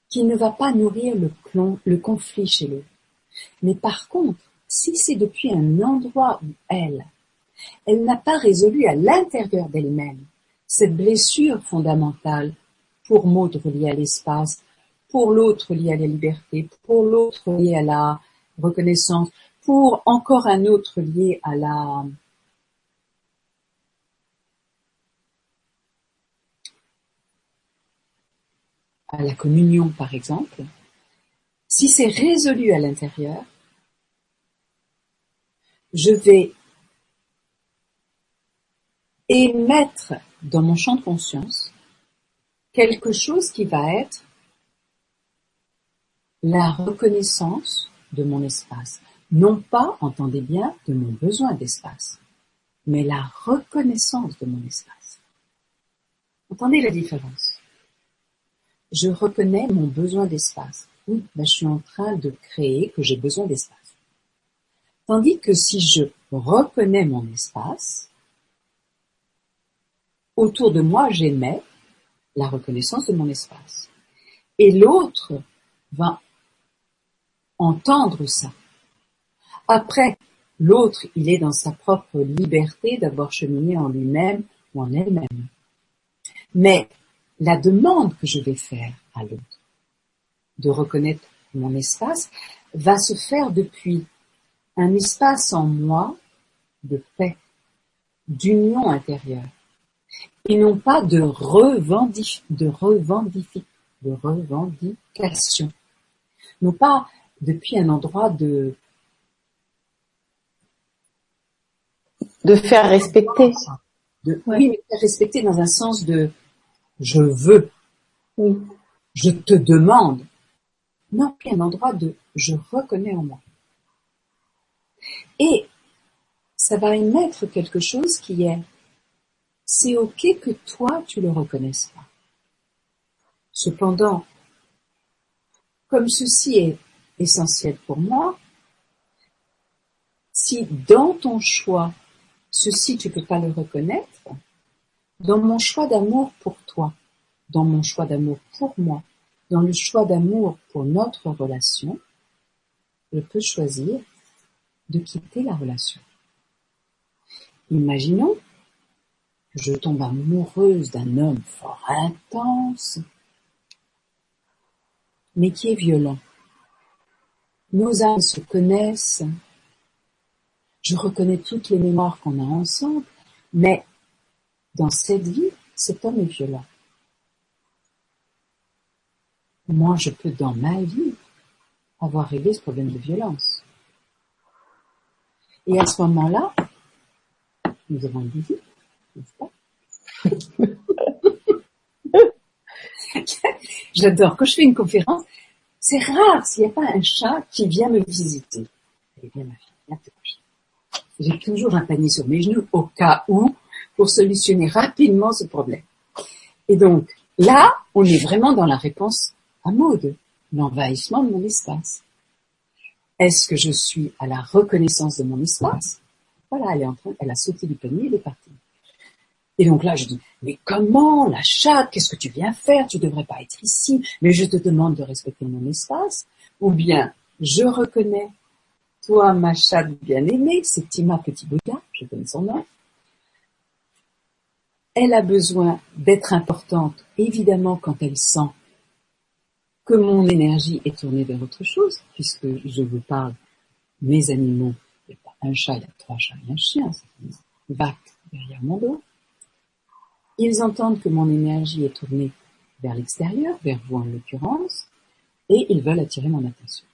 qui ne va pas nourrir le, conflit chez l'autre. Mais par contre, si c'est depuis un endroit où elle, elle n'a pas résolu à l'intérieur d'elle-même cette blessure fondamentale pour Maud lié à l'espace, pour l'autre lié à la liberté, pour l'autre lié à la reconnaissance, pour encore un autre lié à la à la communion par exemple, si c'est résolu à l'intérieur, je vais émettre dans mon champ de conscience quelque chose qui va être la reconnaissance de mon espace. Non pas, entendez bien, de mon besoin d'espace, mais la reconnaissance de mon espace. Entendez la différence? Je reconnais mon besoin d'espace. Oui, ben je suis en train de créer que j'ai besoin d'espace. Tandis que si je reconnais mon espace, autour de moi j'émets la reconnaissance de mon espace. Et l'autre va entendre ça. Après, l'autre, il est dans sa propre liberté d'avoir cheminé en lui-même ou en elle-même. Mais la demande que je vais faire à l'autre de reconnaître mon espace va se faire depuis un espace en moi de paix, d'union intérieure et non pas de revendic de de revendication. Non pas depuis un endroit de de faire respecter. De, Oui, mais faire respecter dans un sens de je veux. Oui. Je te demande. Puis un endroit de je reconnais en moi. Et ça va émettre quelque chose qui est c'est ok que toi tu le reconnaisses pas. Cependant, comme ceci est essentiel pour moi, si dans ton choix, ceci tu peux pas le reconnaître, dans mon choix d'amour pour toi, dans mon choix d'amour pour moi, dans le choix d'amour pour notre relation, je peux choisir de quitter la relation. Imaginons je tombe amoureuse d'un homme fort intense, mais qui est violent. Nos âmes se connaissent. Je reconnais toutes les mémoires qu'on a ensemble, mais dans cette vie, cet homme est violent. Moi, je peux dans ma vie avoir réglé ce problème de violence. Et à ce moment-là, nous avons une visite, n'est-ce pas? [laughs] J'adore. Quand je fais une conférence, c'est rare s'il n'y a pas un chat qui vient me visiter. Eh bien, ma fille, viens te coucher. J'ai toujours un panier sur mes genoux au cas où pour solutionner rapidement ce problème. Et donc, là, on est vraiment dans la réponse à mode, l'envahissement de mon espace. Est-ce que je suis à la reconnaissance de mon espace? Voilà, elle est en train, elle a sauté du panier, elle est partie. Et donc là, je dis, mais comment, la chatte, qu'est-ce que tu viens faire? Tu devrais pas être ici, mais je te demande de respecter mon espace. Ou bien, je reconnais, toi, ma chatte bien-aimée, c'est Tima Petit Bouddha, je donne son nom. Elle a besoin d'être importante, évidemment, quand elle sent que mon énergie est tournée vers autre chose, puisque je vous parle, mes animaux, il n'y a pas un chat, il y a trois chats et un chien, une vague derrière mon dos. Ils entendent que mon énergie est tournée vers l'extérieur, vers vous en l'occurrence, et ils veulent attirer mon attention.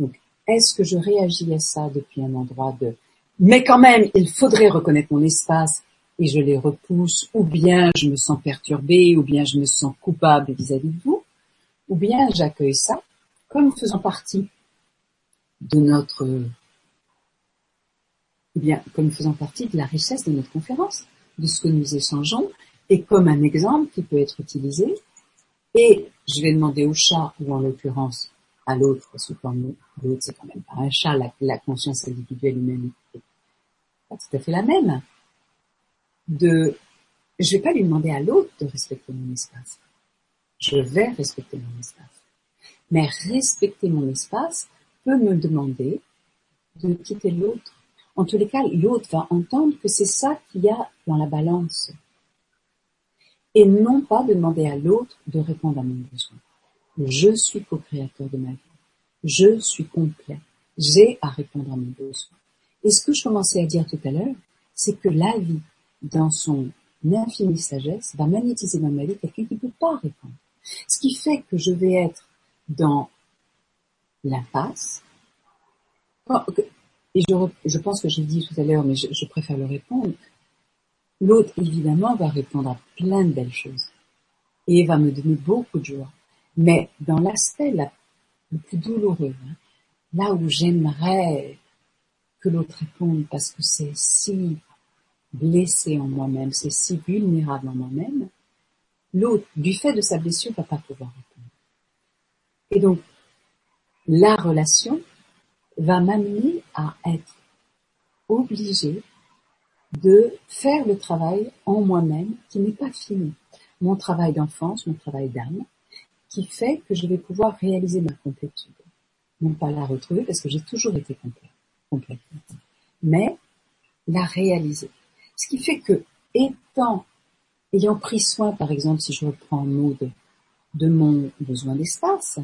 Donc, est-ce que je réagis à ça depuis un endroit de mais quand même, il faudrait reconnaître mon espace et je les repousse, ou bien je me sens perturbée, ou bien je me sens coupable vis-à-vis de vous, ou bien j'accueille ça comme faisant partie de notre, ou bien comme faisant partie de la richesse de notre conférence, de ce que nous échangeons, et comme un exemple qui peut être utilisé. Et je vais demander au chat, ou en l'occurrence à l'autre, parce que l'autre c'est quand même pas un chat, la, conscience individuelle humaine pas tout à fait la même. De, je vais pas lui demander à l'autre de respecter mon espace. Je vais respecter mon espace. Mais respecter mon espace peut me demander de quitter l'autre. En tous les cas, l'autre va entendre que c'est ça qu'il y a dans la balance et non pas de demander à l'autre de répondre à mon besoin. Je suis co-créateur de ma vie. Je suis complet. J'ai à répondre à mon besoin. Et ce que je commençais à dire tout à l'heure, c'est que la vie, dans son infinie sagesse, va magnétiser dans ma vie quelqu'un qui ne peut pas répondre. Ce qui fait que je vais être dans l'impasse. Et je, pense que j'ai dit tout à l'heure, mais je préfère le répondre, L'autre, évidemment, va répondre à plein de belles choses et va me donner beaucoup de joie. Mais dans l'aspect le plus douloureux, hein, là où j'aimerais que l'autre réponde parce que c'est si blessé en moi-même, c'est si vulnérable en moi-même, l'autre, du fait de sa blessure, va pas pouvoir répondre. Et donc, la relation va m'amener à être obligée de faire le travail en moi-même qui n'est pas fini. Mon travail d'enfance, mon travail d'âme, qui fait que je vais pouvoir réaliser ma complétude. Non pas la retrouver parce que j'ai toujours été complète, complète. Mais la réaliser. Ce qui fait que, étant, ayant pris soin, par exemple, si je reprends un mot de, mon besoin d'espace,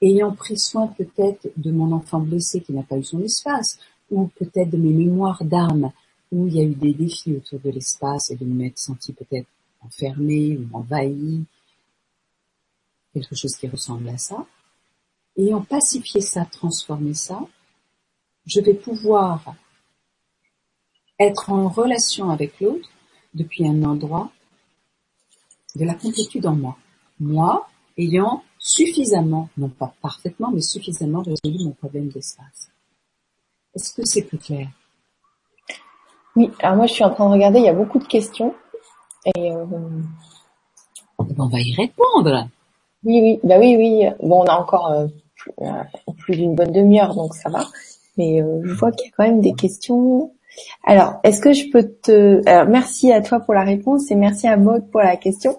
ayant pris soin peut-être de mon enfant blessé qui n'a pas eu son espace, ou peut-être de mes mémoires d'âme où il y a eu des défis autour de l'espace et de me m'être senti peut-être enfermé ou envahi, quelque chose qui ressemble à ça. Ayant pacifié ça, transformé ça, je vais pouvoir être en relation avec l'autre depuis un endroit de la complétude en moi. Moi, ayant suffisamment, non pas parfaitement, mais suffisamment résolu mon problème d'espace. Est-ce que c'est plus clair? Oui, alors moi je suis en train de regarder, il y a beaucoup de questions. Et euh, On va y répondre. Oui, oui, bah oui, oui. Bon, on a encore euh, euh, plus, d'une bonne demi-heure, donc ça va. Mais je vois qu'il y a quand même des questions. Alors, est-ce que je peux te... Alors, merci à toi pour la réponse et merci à Maud pour la question.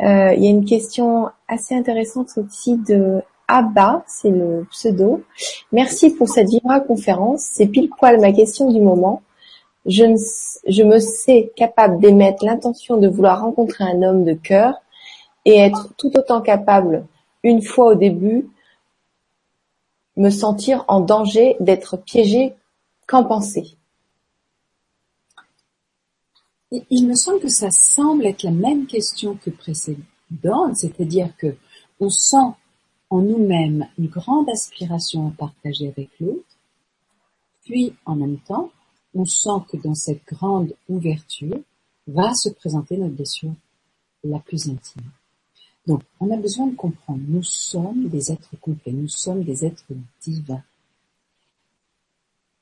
il y a une question assez intéressante aussi de Abba, c'est le pseudo. Merci pour cette Vibra conférence. C'est pile poil ma question du moment. Je, me sais capable d'émettre l'intention de vouloir rencontrer un homme de cœur et être tout autant capable, une fois au début, me sentir en danger d'être piégé qu'en penser? Il me semble que ça semble être la même question que précédente, c'est-à-dire que on sent en nous-mêmes une grande aspiration à partager avec l'autre, puis en même temps, on sent que dans cette grande ouverture va se présenter notre blessure la plus intime. Donc, on a besoin de comprendre, nous sommes des êtres complets, nous sommes des êtres divins.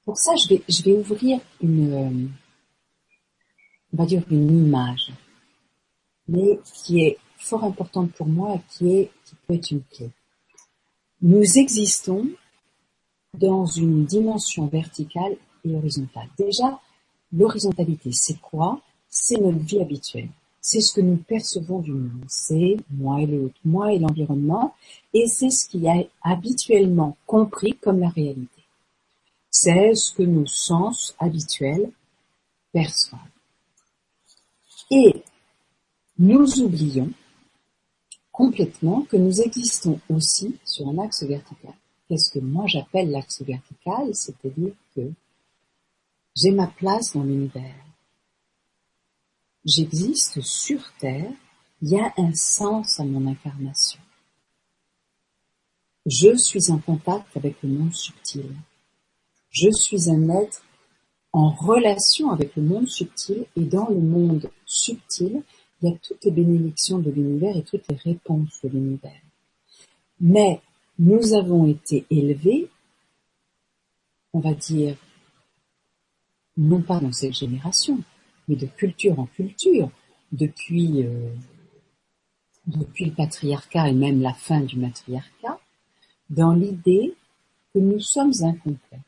Pour ça, je vais, je vais ouvrir une, euh, on va dire une image, mais qui est fort importante pour moi et qui est, qui peut être une clé. Nous existons dans une dimension verticale et horizontale. Déjà, l'horizontalité, c'est quoi? C'est notre vie habituelle c'est ce que nous percevons du monde, c'est moi et l'autre, moi et l'environnement, et c'est ce qui est habituellement compris comme la réalité. C'est ce que nos sens habituels perçoivent. Et nous oublions complètement que nous existons aussi sur un axe vertical. Qu'est-ce que moi j'appelle l'axe vertical? C'est-à-dire que j'ai ma place dans l'univers J'existe sur Terre, il y a un sens à mon incarnation. Je suis en contact avec le monde subtil. Je suis un être en relation avec le monde subtil et dans le monde subtil, il y a toutes les bénédictions de l'univers et toutes les réponses de l'univers. Mais nous avons été élevés, on va dire, non pas dans cette génération, mais de culture en culture, depuis, euh, depuis le patriarcat et même la fin du matriarcat, dans l'idée que nous sommes incomplets.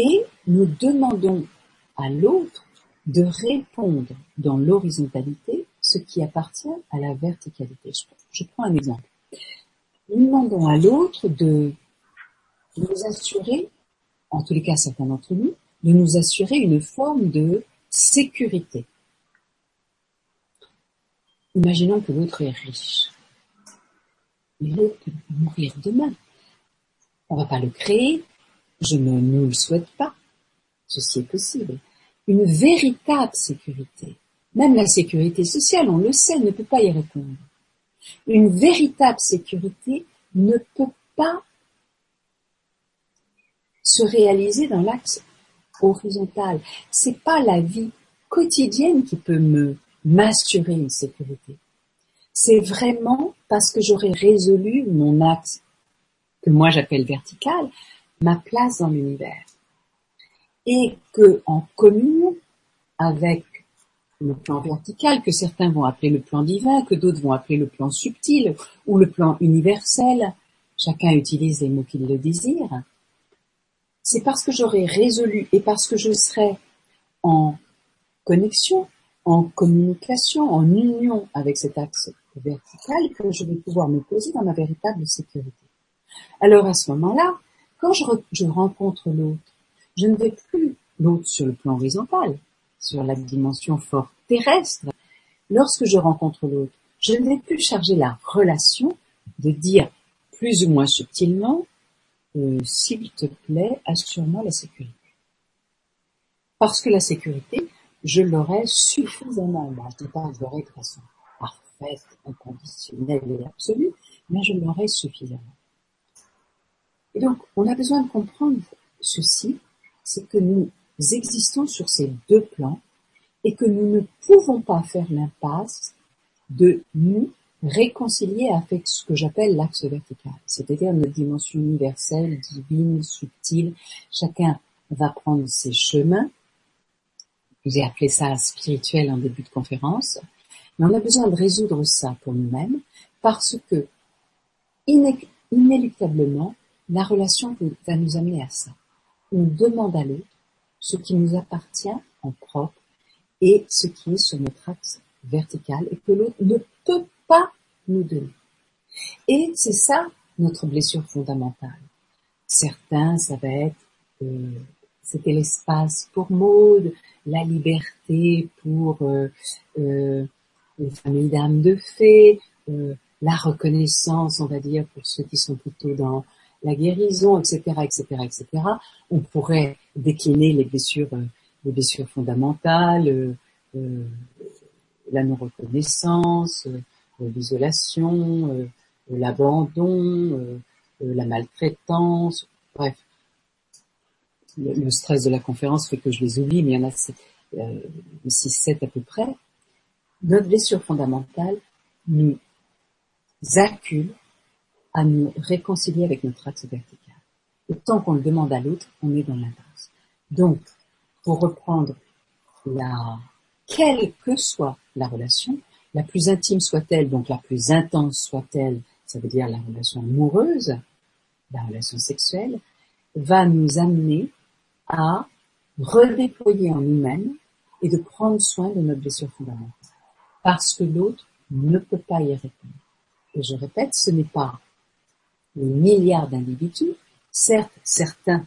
Et nous demandons à l'autre de répondre dans l'horizontalité ce qui appartient à la verticalité. Je, prends un exemple. Nous demandons à l'autre de nous assurer, en tous les cas certains d'entre nous, de nous assurer une forme de sécurité. Imaginons que l'autre est riche. L'autre peut mourir demain. On ne va pas le créer. Je ne nous le souhaite pas. Ceci est possible. Une véritable sécurité. Même la sécurité sociale, on le sait, ne peut pas y répondre. Une véritable sécurité ne peut pas se réaliser dans l'axe horizontale. C'est pas la vie quotidienne qui peut me m'assurer une sécurité. C'est vraiment parce que j'aurais résolu mon axe que moi j'appelle vertical, ma place dans l'univers. Et que en communion avec le plan vertical, que certains vont appeler le plan divin, que d'autres vont appeler le plan subtil ou le plan universel, chacun utilise les mots qu'il le désire, c'est parce que j'aurai résolu et parce que je serai en connexion, en communication, en union avec cet axe vertical que je vais pouvoir me poser dans ma véritable sécurité. Alors à ce moment-là, quand je, rencontre l'autre, je ne vais plus l'autre sur le plan horizontal, sur la dimension forte terrestre. Lorsque je rencontre l'autre, je ne vais plus charger la relation de dire plus ou moins subtilement euh, s'il te plaît, assure-moi la sécurité. Parce que la sécurité, je l'aurai suffisamment. Moi, je ne dis pas je l'aurai de façon parfaite, inconditionnelle et absolue, mais je l'aurai suffisamment. Et donc, on a besoin de comprendre ceci, c'est que nous existons sur ces deux plans et que nous ne pouvons pas faire l'impasse de nous réconcilier avec ce que j'appelle l'axe vertical, c'est-à-dire notre dimension universelle, divine, subtile. Chacun va prendre ses chemins. J'ai appelé ça spirituel en début de conférence. Mais on a besoin de résoudre ça pour nous-mêmes parce que inéluctablement, la relation va nous amener à ça. On demande à l'autre ce qui nous appartient en propre et ce qui est sur notre axe vertical et que l'autre ne peut pas nous donner. Et c'est ça notre blessure fondamentale. Certains, ça va être, euh, c'était l'espace pour Maud, la liberté pour euh, euh, les familles d'âmes de fées, euh, la reconnaissance, on va dire, pour ceux qui sont plutôt dans la guérison, etc., etc., etc. On pourrait décliner les blessures, euh, les blessures fondamentales, la non-reconnaissance, l'isolation, l'abandon, la maltraitance, bref. Le, stress de la conférence fait que je les oublie, mais il y en a 6-7 à peu près. Notre blessure fondamentale nous accule à nous réconcilier avec notre axe vertical. Et tant qu'on le demande à l'autre, on est dans l'inverse. Donc, pour reprendre la, quelle que soit la relation, la plus intime soit-elle, donc la plus intense soit-elle, ça veut dire la relation amoureuse, la relation sexuelle, va nous amener à redéployer en nous-mêmes et de prendre soin de notre blessure fondamentale. Parce que l'autre ne peut pas y répondre. Et je répète, ce n'est pas les milliards d'individus, certes certains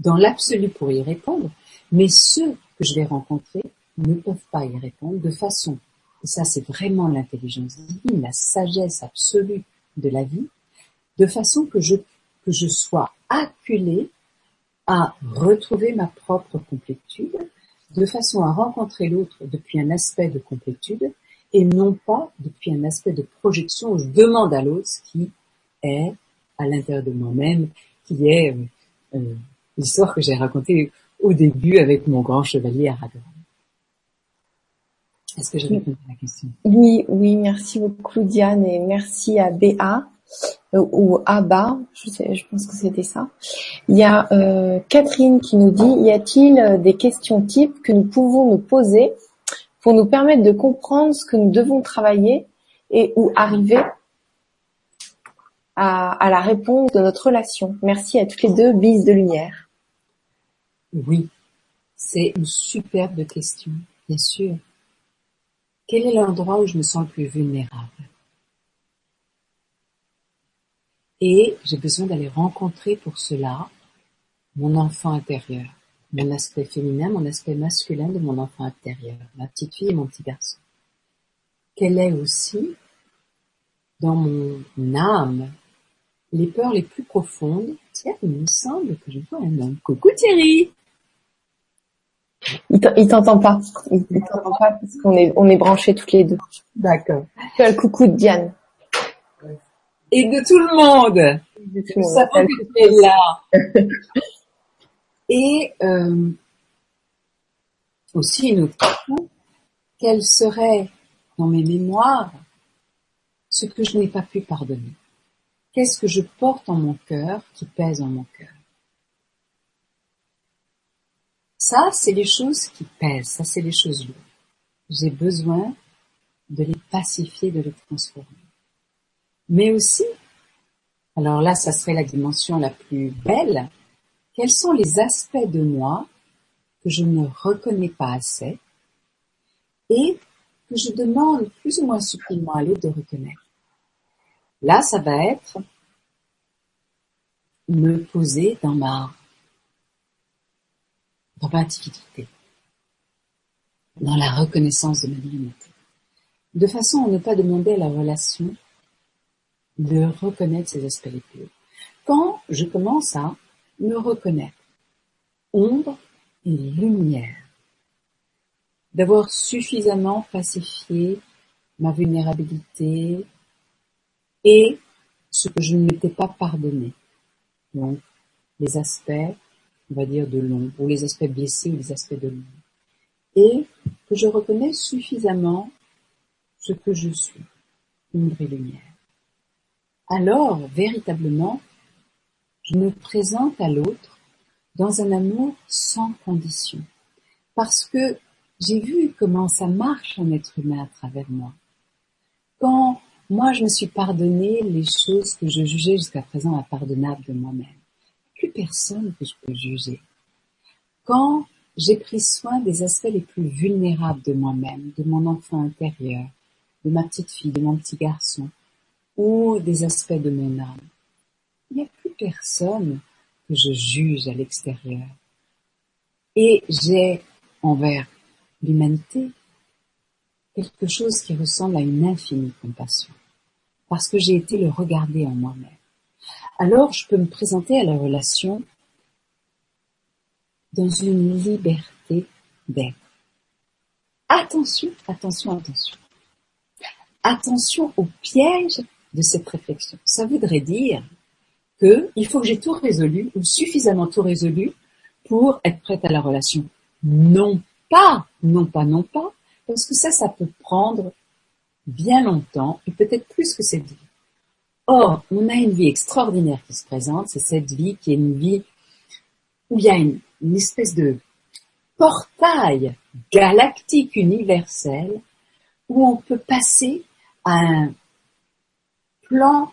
dans l'absolu pour y répondre, mais ceux que je vais rencontrer ne peuvent pas y répondre de façon, et ça c'est vraiment l'intelligence divine, la sagesse absolue de la vie, de façon que je, que je sois acculé à retrouver ma propre complétude, de façon à rencontrer l'autre depuis un aspect de complétude et non pas depuis un aspect de projection où je demande à l'autre ce qui est à l'intérieur de moi-même, qui est euh, euh, l'histoire que j'ai racontée au début avec mon grand chevalier Aragorn. Est-ce que j'ai répondu à la question? Oui, oui, merci beaucoup Diane et merci à BA euh, ou Abba, je, sais, je pense que c'était ça. Il y a euh, Catherine qui nous dit, y a-t-il des questions types que nous pouvons nous poser pour nous permettre de comprendre ce que nous devons travailler et ou arriver à, la réponse de notre relation. Merci à toutes les deux, bises de lumière. Oui, c'est une superbe question, bien sûr. Quel est l'endroit où je me sens le plus vulnérable? Et j'ai besoin d'aller rencontrer pour cela mon enfant intérieur, mon aspect féminin, mon aspect masculin de mon enfant intérieur, ma petite fille et mon petit garçon. Quelle est aussi dans mon âme les peurs les plus profondes. Tiens, il me semble que je vois un homme. Coucou Thierry Il t'entend pas. Il t'entend pas parce qu'on est, on est branchés toutes les deux. D'accord. Fais le coucou de Diane. Et de tout le monde. De tout le monde. que tu es là. [laughs] Et euh, aussi une autre question. Quelle serait dans mes mémoires ce que je n'ai pas pu pardonner? Qu'est-ce que je porte en mon cœur qui pèse en mon cœur? Ça, c'est les choses qui pèsent, ça c'est les choses lourdes. J'ai besoin de les pacifier, de les transformer. Mais aussi, alors là, ça serait la dimension la plus belle, quels sont les aspects de moi que je ne reconnais pas assez et que je demande plus ou moins subtilement à l'autre de reconnaître? Là, ça va être me poser dans ma dans ma activité, dans la reconnaissance de ma divinité, de façon à ne pas demander à la relation de reconnaître ses aspects les plus Quand je commence à me reconnaître, ombre et lumière, d'avoir suffisamment pacifié ma vulnérabilité, et ce que je ne m'étais pas pardonné. Donc, les aspects, on va dire, de l'ombre, ou les aspects blessés ou les aspects de l'ombre. Et que je reconnais suffisamment ce que je suis, ombre et lumière. Alors, véritablement, je me présente à l'autre dans un amour sans condition. Parce que j'ai vu comment ça marche un être humain à travers moi. Quand moi, je me suis pardonné les choses que je jugeais jusqu'à présent impardonnables de moi-même. Plus personne que je peux juger. Quand j'ai pris soin des aspects les plus vulnérables de moi-même, de mon enfant intérieur, de ma petite fille, de mon petit garçon, ou des aspects de mon âme, il n'y a plus personne que je juge à l'extérieur. Et j'ai envers l'humanité quelque chose qui ressemble à une infinie compassion parce que j'ai été le regarder en moi-même. Alors je peux me présenter à la relation dans une liberté d'être. Attention, attention, attention. Attention au piège de cette réflexion. Ça voudrait dire que il faut que j'ai tout résolu ou suffisamment tout résolu pour être prête à la relation. Non pas, non pas, non pas, parce que ça, ça peut prendre bien longtemps et peut-être plus que cette vie. Or, on a une vie extraordinaire qui se présente, c'est cette vie qui est une vie où il y a une, espèce de portail galactique universel où on peut passer à un plan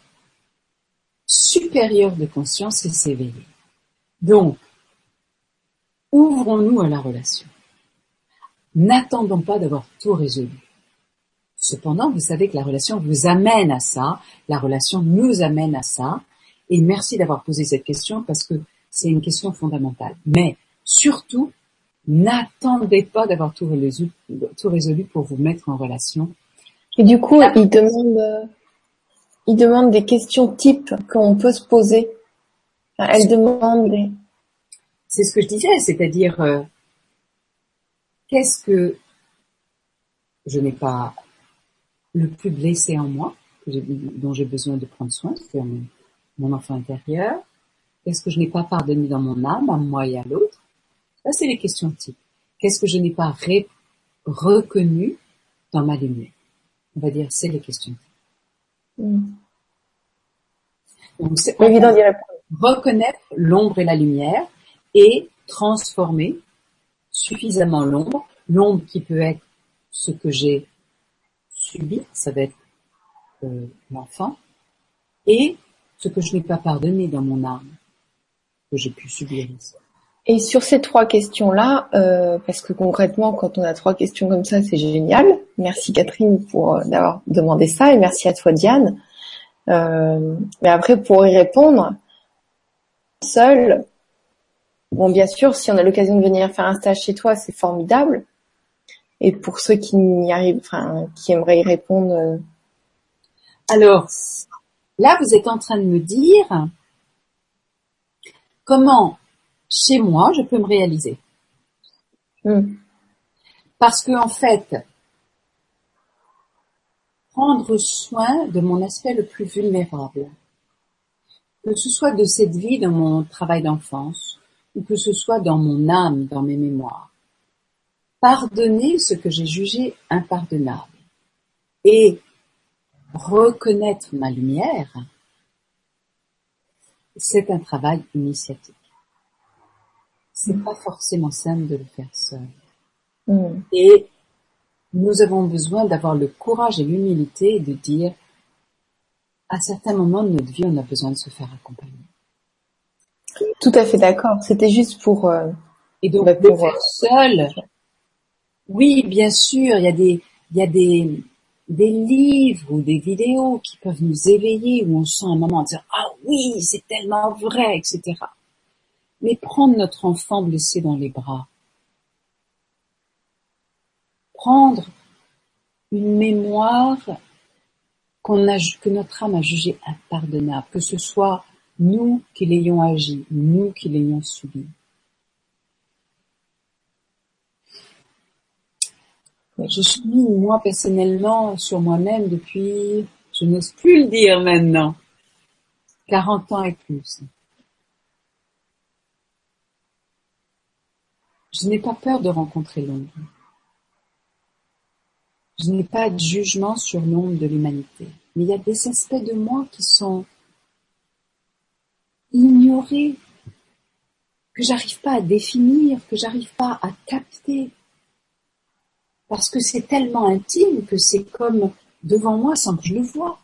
supérieur de conscience et s'éveiller. Donc, ouvrons-nous à la relation. N'attendons pas d'avoir tout résolu. Cependant, vous savez que la relation vous amène à ça, la relation nous amène à ça, et merci d'avoir posé cette question parce que c'est une question fondamentale. Mais surtout, n'attendez pas d'avoir tout résolu, tout résolu pour vous mettre en relation. Et du coup, il demande, euh, il demande des questions types qu'on peut se poser. elle demande des... C'est ce que je disais, c'est-à-dire, euh, qu'est-ce que je n'ai pas le plus blessé en moi, dont j'ai besoin de prendre soin, c'est mon, enfant intérieur Qu'est-ce que je n'ai pas pardonné dans mon âme, à moi et à l'autre? Ça, c'est les questions types. Qu'est-ce que je n'ai pas reconnu dans ma lumière? On va dire, c'est les questions types. Mm. Donc, c'est évident d'y répondre. Reconnaître l'ombre et la lumière et transformer suffisamment l'ombre, l'ombre qui peut être ce que j'ai subi, ça va être euh, l'enfant, et ce que je n'ai pas pardonné dans mon âme, que j'ai pu subir Et sur ces trois questions-là, euh, parce que concrètement, quand on a trois questions comme ça, c'est génial. Merci Catherine pour euh, d'avoir demandé ça et merci à toi Diane. Mais après, pour y répondre, seul, bon, bien sûr, si on a l'occasion de venir faire un stage chez toi, c'est formidable. Et pour ceux qui n'y arrivent, enfin, qui aimeraient y répondre. Euh, Alors, là, vous êtes en train de me dire comment, chez moi, je peux me réaliser. Hmm. Parce que, en fait, prendre soin de mon aspect le plus vulnérable, que ce soit de cette vie dans mon travail d'enfance, ou que ce soit dans mon âme, dans mes mémoires. Pardonner ce que j'ai jugé impardonnable et reconnaître ma lumière, c'est un travail initiatique. C'est pas forcément simple de le faire seul. Mm. Et nous avons besoin d'avoir le courage et l'humilité de dire, à certains moments de notre vie, on a besoin de se faire accompagner. Tout à fait d'accord. C'était juste pour. Euh, et donc bah, pour, faire seul. Oui, bien sûr, il y a des, livres ou des vidéos qui peuvent nous éveiller où on sent un moment de dire ah oui c'est tellement vrai etc. Mais prendre notre enfant blessé dans les bras, prendre une mémoire que notre âme a jugée impardonnable, que ce soit nous qui l'ayons agi, nous qui l'ayons subi. Je suis moi personnellement sur moi-même depuis, je n'ose plus le dire maintenant, 40 ans et plus. Je n'ai pas peur de rencontrer l'ombre. Je n'ai pas de jugement sur l'ombre de l'humanité. Mais il y a des aspects de moi qui sont ignorés, que j'arrive pas à définir, que j'arrive pas à capter. Parce que c'est tellement intime que c'est comme devant moi sans que je le vois.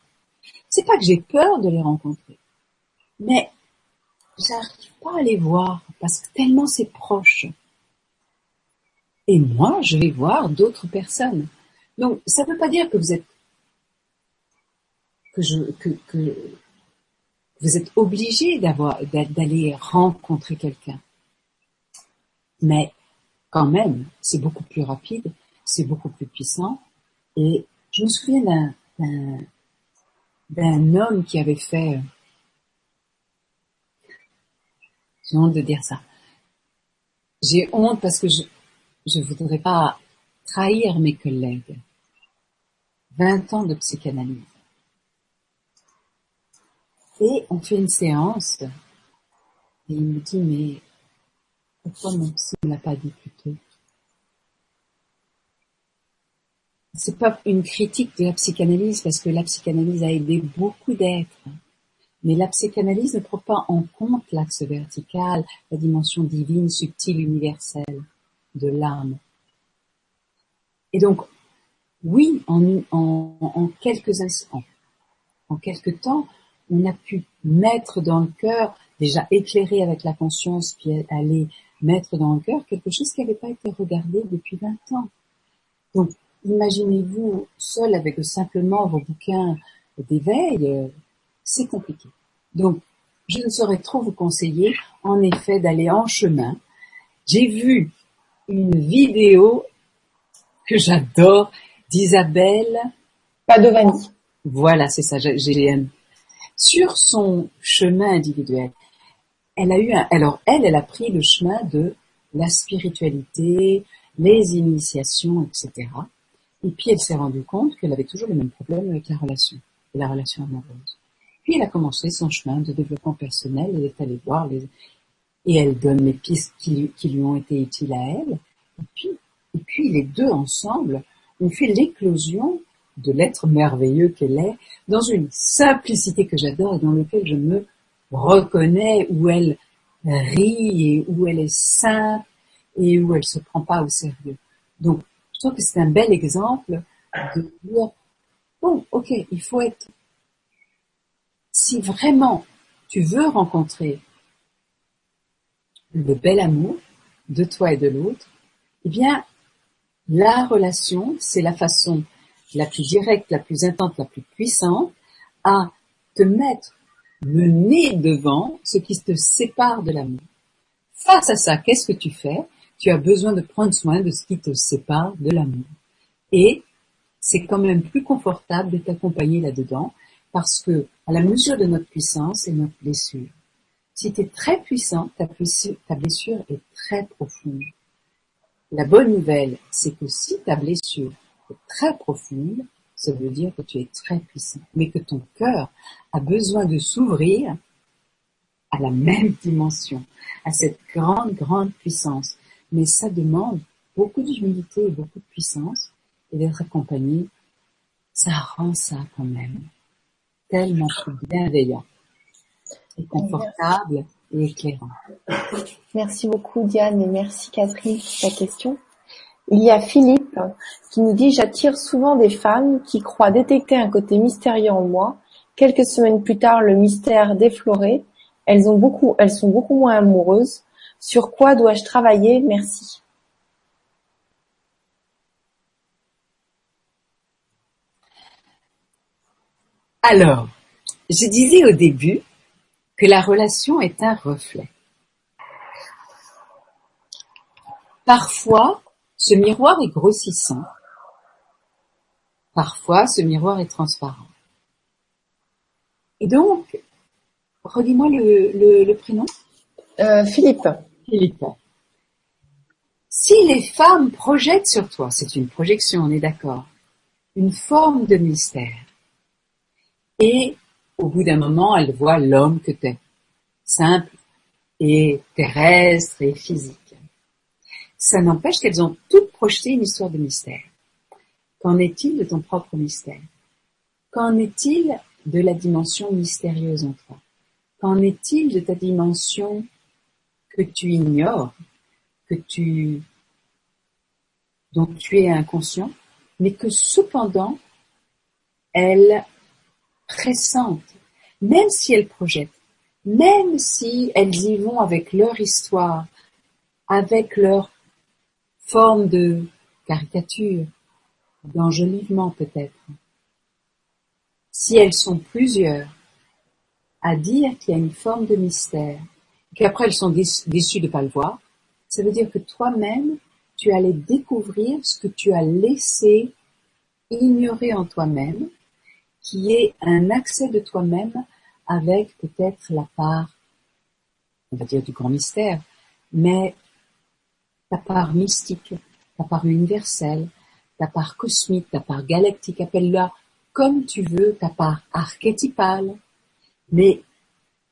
C'est pas que j'ai peur de les rencontrer, mais j'arrive pas à les voir parce que tellement c'est proche. Et moi, je vais voir d'autres personnes. Donc, ça ne veut pas dire que vous êtes que je que, que vous êtes obligé d'avoir d'aller rencontrer quelqu'un. Mais quand même, c'est beaucoup plus rapide, c'est beaucoup plus puissant. Et je me souviens d'un homme qui avait fait j'ai honte de dire ça. J'ai honte parce que je je voudrais pas trahir mes collègues. 20 ans de psychanalyse. Et on fait une séance, et il me dit, mais pourquoi mon psy ne l'a pas dit plus tôt? C'est pas une critique de la psychanalyse, parce que la psychanalyse a aidé beaucoup d'êtres. Mais la psychanalyse ne prend pas en compte l'axe vertical, la dimension divine, subtile, universelle de l'âme. Et donc, oui, en, en, quelques instants, en quelques temps, on a pu mettre dans le cœur, déjà éclairer avec la conscience, puis aller mettre dans le cœur quelque chose qui n'avait pas été regardé depuis 20 ans. Donc, imaginez-vous seul avec simplement vos bouquins d'éveil, euh, c'est compliqué. Donc, je ne saurais trop vous conseiller, en effet, d'aller en chemin. J'ai vu une vidéo que j'adore d'Isabelle Padovani. Voilà, c'est ça, GGM. Sur son chemin individuel, elle a eu un, alors elle, elle a pris le chemin de la spiritualité, les initiations, etc. Et puis elle s'est rendue compte qu'elle avait toujours le même problème avec la relation, la relation amoureuse. Puis elle a commencé son chemin de développement personnel, elle est allée voir les, et elle donne les pistes qui, lui ont été utiles à elle. Et puis, et puis les deux ensemble ont fait l'éclosion de l'être merveilleux qu'elle est, dans une simplicité que j'adore et dans lequel je me reconnais, où elle rit et où elle est simple et où elle se prend pas au sérieux. Donc, je trouve que c'est un bel exemple de dire, bon, ok, il faut être, si vraiment tu veux rencontrer le bel amour de toi et de l'autre, eh bien, la relation, c'est la façon la plus directe, la plus intense, la plus puissante à te mettre le nez devant ce qui te sépare de l'amour. Face à ça, qu'est-ce que tu fais? Tu as besoin de prendre soin de ce qui te sépare de l'amour. Et c'est quand même plus confortable de t'accompagner là-dedans parce que, à la mesure de notre puissance et notre blessure, si tu es très puissant, ta blessure est très profonde. La bonne nouvelle, c'est que si ta blessure est très profonde, ça veut dire que tu es très puissant, mais que ton cœur a besoin de s'ouvrir à la même dimension, à cette grande, grande puissance. Mais ça demande beaucoup d'humilité et beaucoup de puissance, et d'être accompagné, ça rend ça quand même tellement bienveillant et confortable et éclairant. Merci beaucoup Diane et merci Catherine pour ta question. Il y a Philippe qui nous dit j'attire souvent des femmes qui croient détecter un côté mystérieux en moi. Quelques semaines plus tard, le mystère défloré. Elles ont beaucoup, elles sont beaucoup moins amoureuses. Sur quoi dois-je travailler? Merci. Alors, je disais au début que la relation est un reflet. Parfois, ce miroir est grossissant. Parfois, ce miroir est transparent. Et donc, redis-moi le, prénom? Euh, Philippe. Si les femmes projettent sur toi, c'est une projection, on est d'accord, une forme de mystère, et au bout d'un moment, elle voit l'homme que t'es, simple et terrestre et physique. Ça n'empêche qu'elles ont toutes projeté une histoire de mystère. Qu'en est-il de ton propre mystère? Qu'en est-il de la dimension mystérieuse en toi? Qu'en est-il de ta dimension que tu ignores, que tu, dont tu es inconscient, mais que cependant, elle pressentent, même si elles projettent, même si elles y vont avec leur histoire, avec leur forme de caricature, d'enjolivement peut-être. Si elles sont plusieurs à dire qu'il y a une forme de mystère, qu'après elles sont déçues de ne pas le voir, ça veut dire que toi-même, tu allais découvrir ce que tu as laissé ignorer en toi-même qui est un accès de toi-même avec peut-être la part, on va dire du grand mystère, mais ta part mystique, ta part universelle, ta part cosmique, ta part galactique, appelle-la comme tu veux, ta part archétypale, mais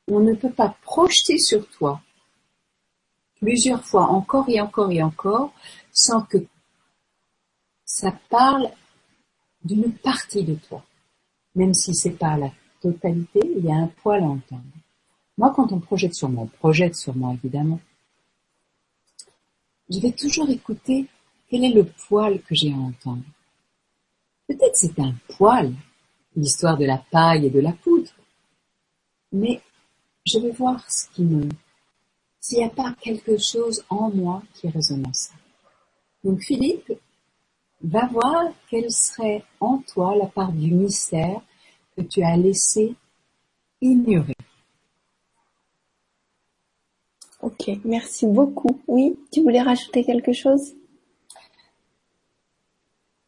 on ne peut pas projeter sur toi plusieurs fois, encore et encore et encore, sans que ça parle d'une partie de toi. Même si c'est pas la totalité, il y a un poil à entendre. Moi, quand on projette sur moi, on projette sur moi évidemment, je vais toujours écouter quel est le poil que j'ai à entendre. Peut-être c'est un poil, l'histoire de la paille et de la poudre, mais je vais voir ce qui me, s'il n'y a pas quelque chose en moi qui résonne en ça. Donc Philippe, va voir quelle serait en toi la part du mystère que tu as laissé ignorer. Ok, merci beaucoup. Oui, tu voulais rajouter quelque chose?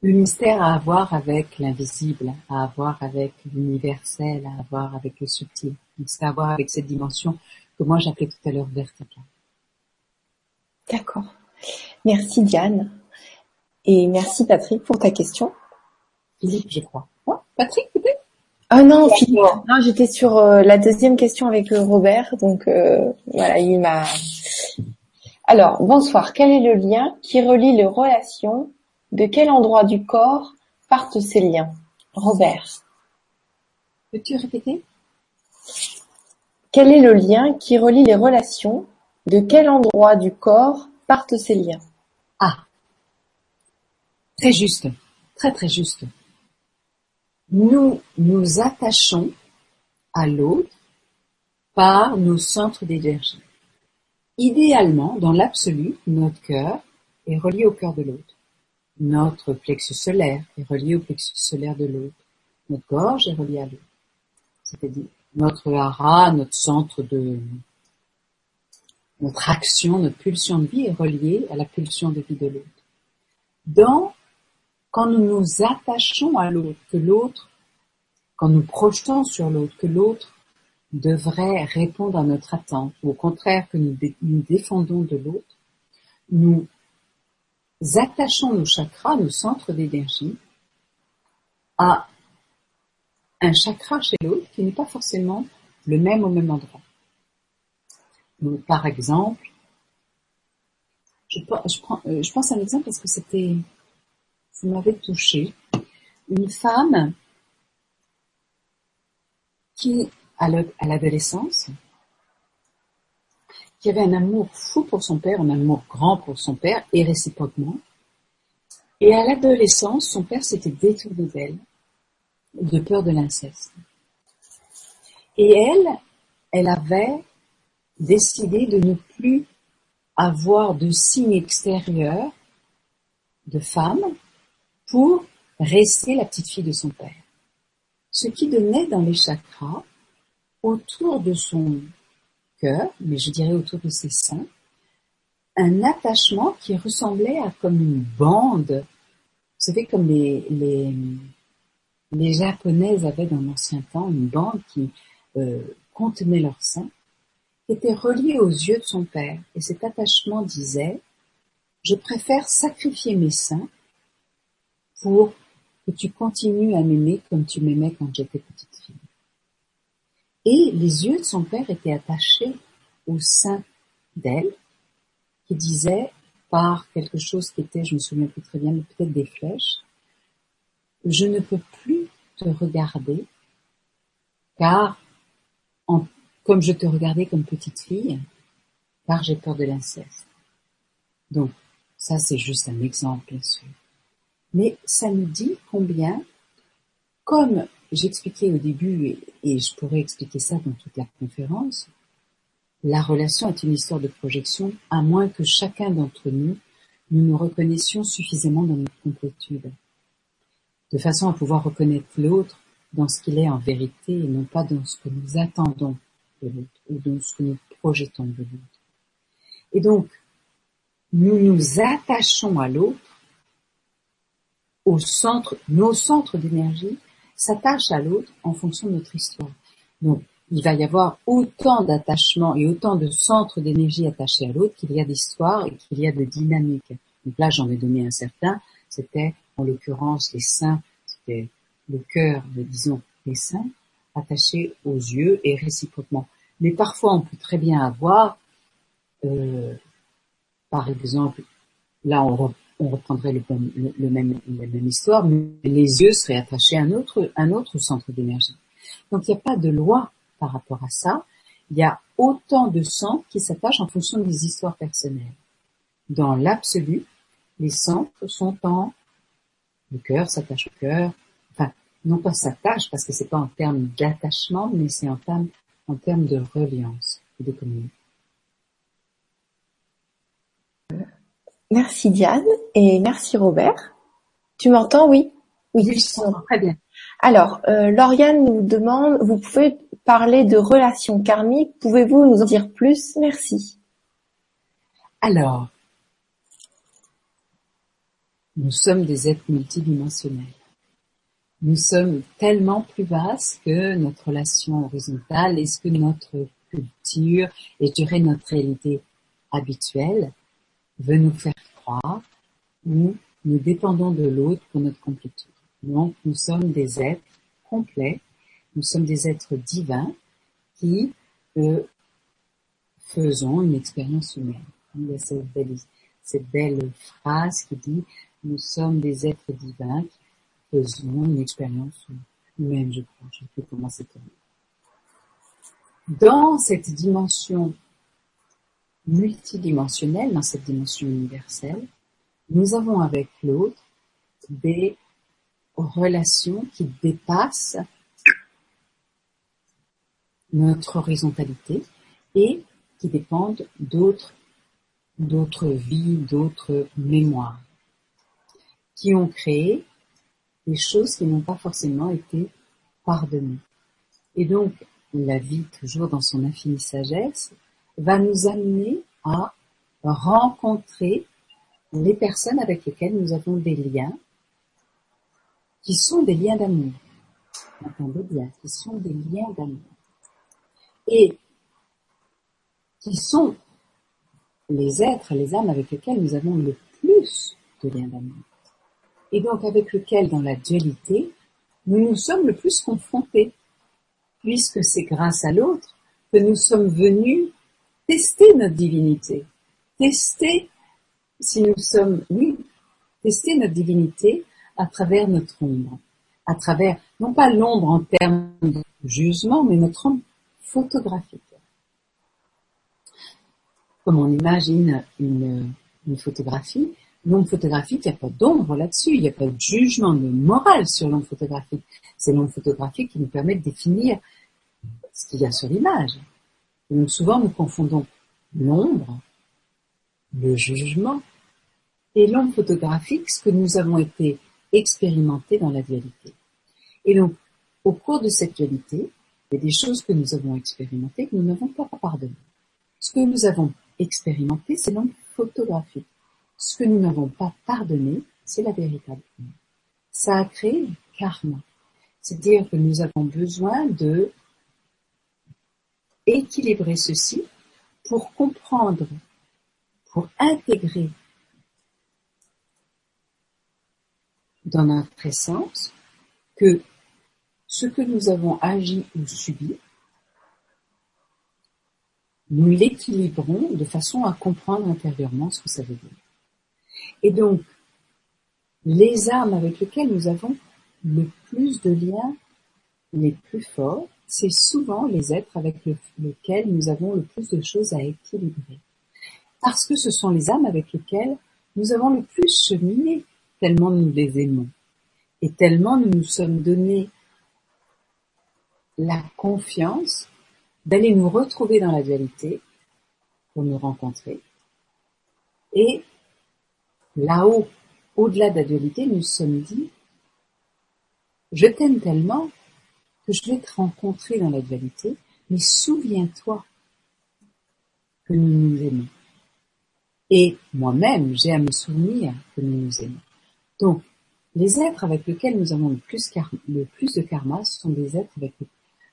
Le mystère a à voir avec l'invisible, à voir avec l'universel, à voir avec le subtil. C'est à voir avec cette dimension que moi j'appelais tout à l'heure verticale. D'accord. Merci Diane. Et merci Patrick pour ta question. Philippe, je crois. Patrick, peut-être? Ah non, Philippe. Non, j'étais sur euh, la deuxième question avec euh, Robert, donc euh, voilà, il m'a. [laughs] Alors, bonsoir. Quel est le lien qui relie les relations? De quel endroit du corps partent ces liens? Robert. Peux-tu répéter? Quel est le lien qui relie les relations? De quel endroit du corps partent ces liens? Ah, Très juste, très très juste. Nous nous attachons à l'autre par nos centres d'énergie. Idéalement, dans l'absolu, notre cœur est relié au cœur de l'autre. Notre plexus solaire est relié au plexus solaire de l'autre. Notre gorge est reliée à l'autre. C'est-à-dire notre hara, notre centre de notre action, notre pulsion de vie est reliée à la pulsion de vie de l'autre. Dans quand nous nous attachons à l'autre, que l'autre, quand nous projetons sur l'autre, que l'autre devrait répondre à notre attente, ou au contraire que nous, nous défendons de l'autre, nous attachons nos chakras, nos centres d'énergie, à un chakra chez l'autre qui n'est pas forcément le même au même endroit. Par exemple, je, euh, je pense à un exemple parce que c'était ça m'avait touché. Une femme qui, à l'adolescence, qui avait un amour fou pour son père, un amour grand pour son père, et réciproquement. Et à l'adolescence, son père s'était détourné d'elle, de peur de l'inceste. Et elle, elle avait décidé de ne plus avoir de signes extérieurs de femme pour rester la petite fille de son père. Ce qui donnait dans les chakras, autour de son cœur, mais je dirais autour de ses seins, un attachement qui ressemblait à comme une bande. Vous savez, comme les, les, les japonaises avaient dans l'ancien temps une bande qui euh, contenait leur sein, qui était reliée aux yeux de son père. Et cet attachement disait, je préfère sacrifier mes seins pour que tu continues à m'aimer comme tu m'aimais quand j'étais petite fille. Et les yeux de son père étaient attachés au sein d'elle, qui disait par quelque chose qui était, je me souviens plus très bien, mais peut-être des flèches, je ne peux plus te regarder, car comme je te regardais comme petite fille, car j'ai peur de l'inceste. Donc, ça c'est juste un exemple, bien sûr. Mais ça nous dit combien, comme j'expliquais au début, et, je pourrais expliquer ça dans toute la conférence, la relation est une histoire de projection, à moins que chacun d'entre nous, nous nous reconnaissions suffisamment dans notre complétude, de façon à pouvoir reconnaître l'autre dans ce qu'il est en vérité et non pas dans ce que nous attendons de l'autre ou dans ce que nous projetons de l'autre. Et donc, nous nous attachons à l'autre au centre, nos centres d'énergie s'attachent à l'autre en fonction de notre histoire. Donc, il va y avoir autant d'attachements et autant de centres d'énergie attachés à l'autre qu'il y a d'histoire et qu'il y a de dynamique. Donc là, j'en ai donné un certain. C'était, en l'occurrence, les seins, c'était le cœur, disons, les seins, attachés aux yeux et réciproquement. Mais parfois, on peut très bien avoir, euh, par exemple, là, on, reprendrait le, même, la même histoire, mais les yeux seraient attachés à un un autre centre d'énergie. Donc, il n'y a pas de loi par rapport à ça. Il y a autant de centres qui s'attachent en fonction des histoires personnelles. Dans l'absolu, les centres sont en le cœur s'attache au cœur, enfin non pas s'attache parce que c'est pas en termes d'attachement, mais c'est en termes en termes de reliance et de communion. Merci Diane et merci Robert. Tu m'entends? Oui. Oui, je t'entends très bien. Alors, euh, Lauriane nous demande, vous pouvez parler de relations karmiques, pouvez-vous nous en dire plus? Merci. Alors, nous sommes des êtres multidimensionnels. Nous sommes tellement plus vastes que notre relation horizontale et ce que notre culture et je dirais notre réalité habituelle veut nous faire croire où nous dépendons de l'autre pour notre complétude. Donc nous sommes des êtres complets, nous sommes des êtres divins qui euh, faisons une expérience humaine. Il y a cette belle, cette belle phrase qui dit nous sommes des êtres divins qui faisons une expérience humaine, je crois. Je ne sais comment c'est Dans cette dimension multidimensionnelle, dans cette dimension universelle, nous avons avec l'autre des relations qui dépassent notre horizontalité et qui dépendent d'autres d'autres vies, d'autres mémoires qui ont créé des choses qui n'ont pas forcément été pardonnées. Et donc, la vie, toujours dans son infinie sagesse, va nous amener à rencontrer les personnes avec lesquelles nous avons des liens qui sont des liens d'amour. Entendez bien, qui sont des liens d'amour. Et qui sont les êtres, les âmes avec lesquels nous avons le plus de liens d'amour et donc avec lequel dans la dualité, nous nous sommes le plus confrontés, puisque c'est grâce à l'autre que nous sommes venus tester notre divinité, tester si nous sommes, oui, tester notre divinité à travers notre ombre, à travers, non pas l'ombre en termes de jugement, mais notre ombre photographique. Comme on imagine une, une photographie, l'ombre photographique, il n'y a pas d'ombre là-dessus, il n'y a pas de jugement de morale sur l'ombre photographique. C'est l'ombre photographique qui nous permet de définir ce qu'il y a sur l'image. Donc souvent nous confondons l'ombre, le jugement et l'ombre photographique, ce que nous avons été expérimentés dans la dualité. Et donc, au cours de cette dualité, il y a des choses que nous avons expérimentées que nous n'avons pas pardonnées. Ce que nous avons expérimenté, c'est l'ombre photographique. Ce que nous n'avons pas pardonné, c'est la véritable Ça a créé karma. C'est-à-dire que nous avons besoin de équilibrer ceci pour comprendre, pour intégrer dans notre essence que ce que nous avons agi ou subi, nous l'équilibrons de façon à comprendre intérieurement ce que ça veut dire. Et donc, les âmes avec lesquelles nous avons le plus de liens les plus forts, c'est souvent les êtres avec lesquels nous avons le plus de choses à équilibrer. Parce que ce sont les âmes avec lesquelles nous avons le plus cheminé, tellement nous les aimons. Et tellement nous nous sommes donné la confiance d'aller nous retrouver dans la dualité pour nous rencontrer et là-haut, au-delà de la dualité, nous sommes dit, je t'aime tellement que je vais te rencontrer dans la dualité, mais souviens-toi que nous nous aimons. Et moi-même, j'ai à me souvenir que nous nous aimons. Donc, les êtres avec lesquels nous avons le plus, le plus de karma, ce sont des êtres avec,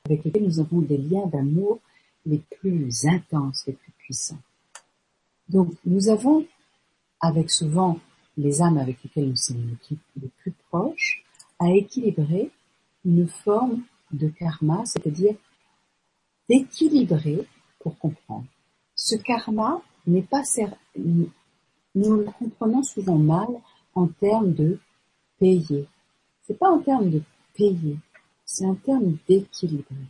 avec lesquels nous avons des liens d'amour les plus intenses, les plus puissants. Donc, nous avons avec souvent les âmes avec lesquelles nous sommes les plus proches, à équilibrer une forme de karma, c'est-à-dire d'équilibrer pour comprendre. Ce karma n'est pas nous le comprenons souvent mal en termes de payer. C'est pas en termes de payer, c'est en termes d'équilibrer.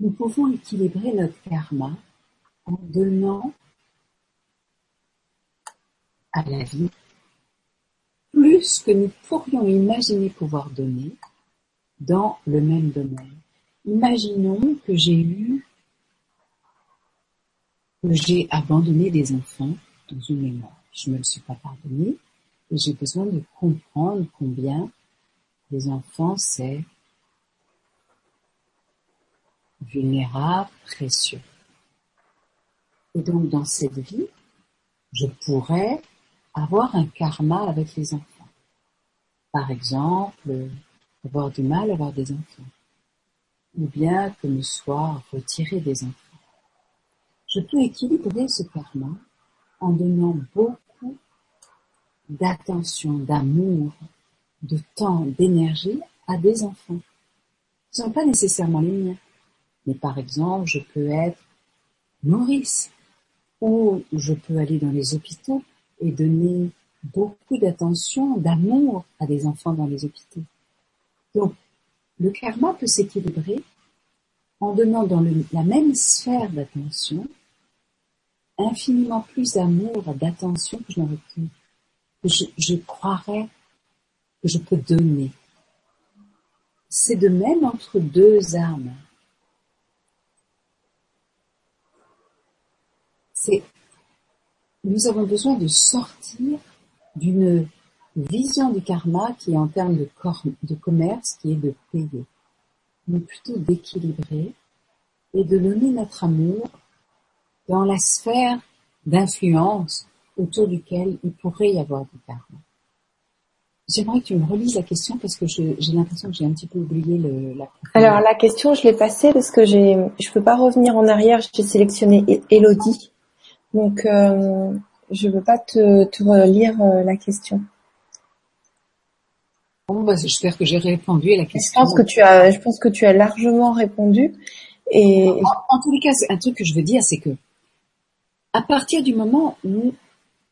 Nous pouvons équilibrer notre karma en donnant la vie plus que nous pourrions imaginer pouvoir donner dans le même domaine. Imaginons que j'ai eu, que j'ai abandonné des enfants dans une mémoire. Je ne me le suis pas pardonné et j'ai besoin de comprendre combien les enfants c'est vulnérable, précieux. Et donc dans cette vie, je pourrais avoir un karma avec les enfants. Par exemple, avoir du mal à avoir des enfants. Ou bien que me soit retiré des enfants. Je peux équilibrer ce karma en donnant beaucoup d'attention, d'amour, de temps, d'énergie à des enfants. Ce ne sont pas nécessairement les miens. Mais par exemple, je peux être nourrice ou je peux aller dans les hôpitaux et donner beaucoup d'attention, d'amour à des enfants dans les hôpitaux. Donc, le karma peut s'équilibrer en donnant dans la même sphère d'attention infiniment plus d'amour, d'attention que je n'aurais pu, que je, je croirais que je peux donner. C'est de même entre deux âmes. C'est nous avons besoin de sortir d'une vision du karma qui est en termes de, commerce, qui est de payer, mais plutôt d'équilibrer et de donner notre amour dans la sphère d'influence autour duquel il pourrait y avoir du karma. J'aimerais que tu me relises la question parce que j'ai l'impression que j'ai un petit peu oublié le, la. Alors la question, je l'ai passée parce que j'ai, je peux pas revenir en arrière. J'ai sélectionné Elodie. Donc, euh, je ne veux pas te, te relire euh, la question. Bon, bah, j'espère que j'ai répondu à la question. Je pense que tu as, je pense que tu as largement répondu. Et en, tous les cas, un truc que je veux dire, c'est que à partir du moment où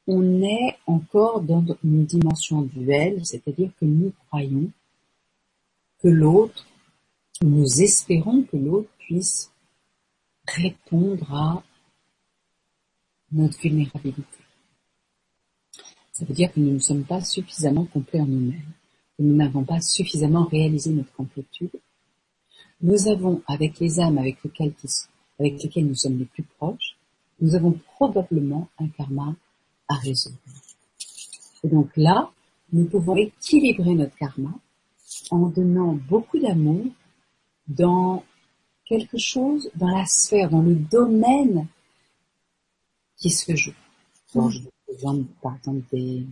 on est encore dans une dimension duelle, c'est-à-dire que nous croyons que l'autre, nous espérons que l'autre puisse répondre à notre vulnérabilité. Ça veut dire que nous ne sommes pas suffisamment complets en nous-mêmes, que nous n'avons pas suffisamment réalisé notre complétude. Nous avons, avec les âmes avec lesquelles, avec lesquelles nous sommes les plus proches, nous avons probablement un karma à résoudre. Et donc là, nous pouvons équilibrer notre karma en donnant beaucoup d'amour dans quelque chose, dans la sphère, dans le domaine qui se joue. Bon, je exemple, par exemple des,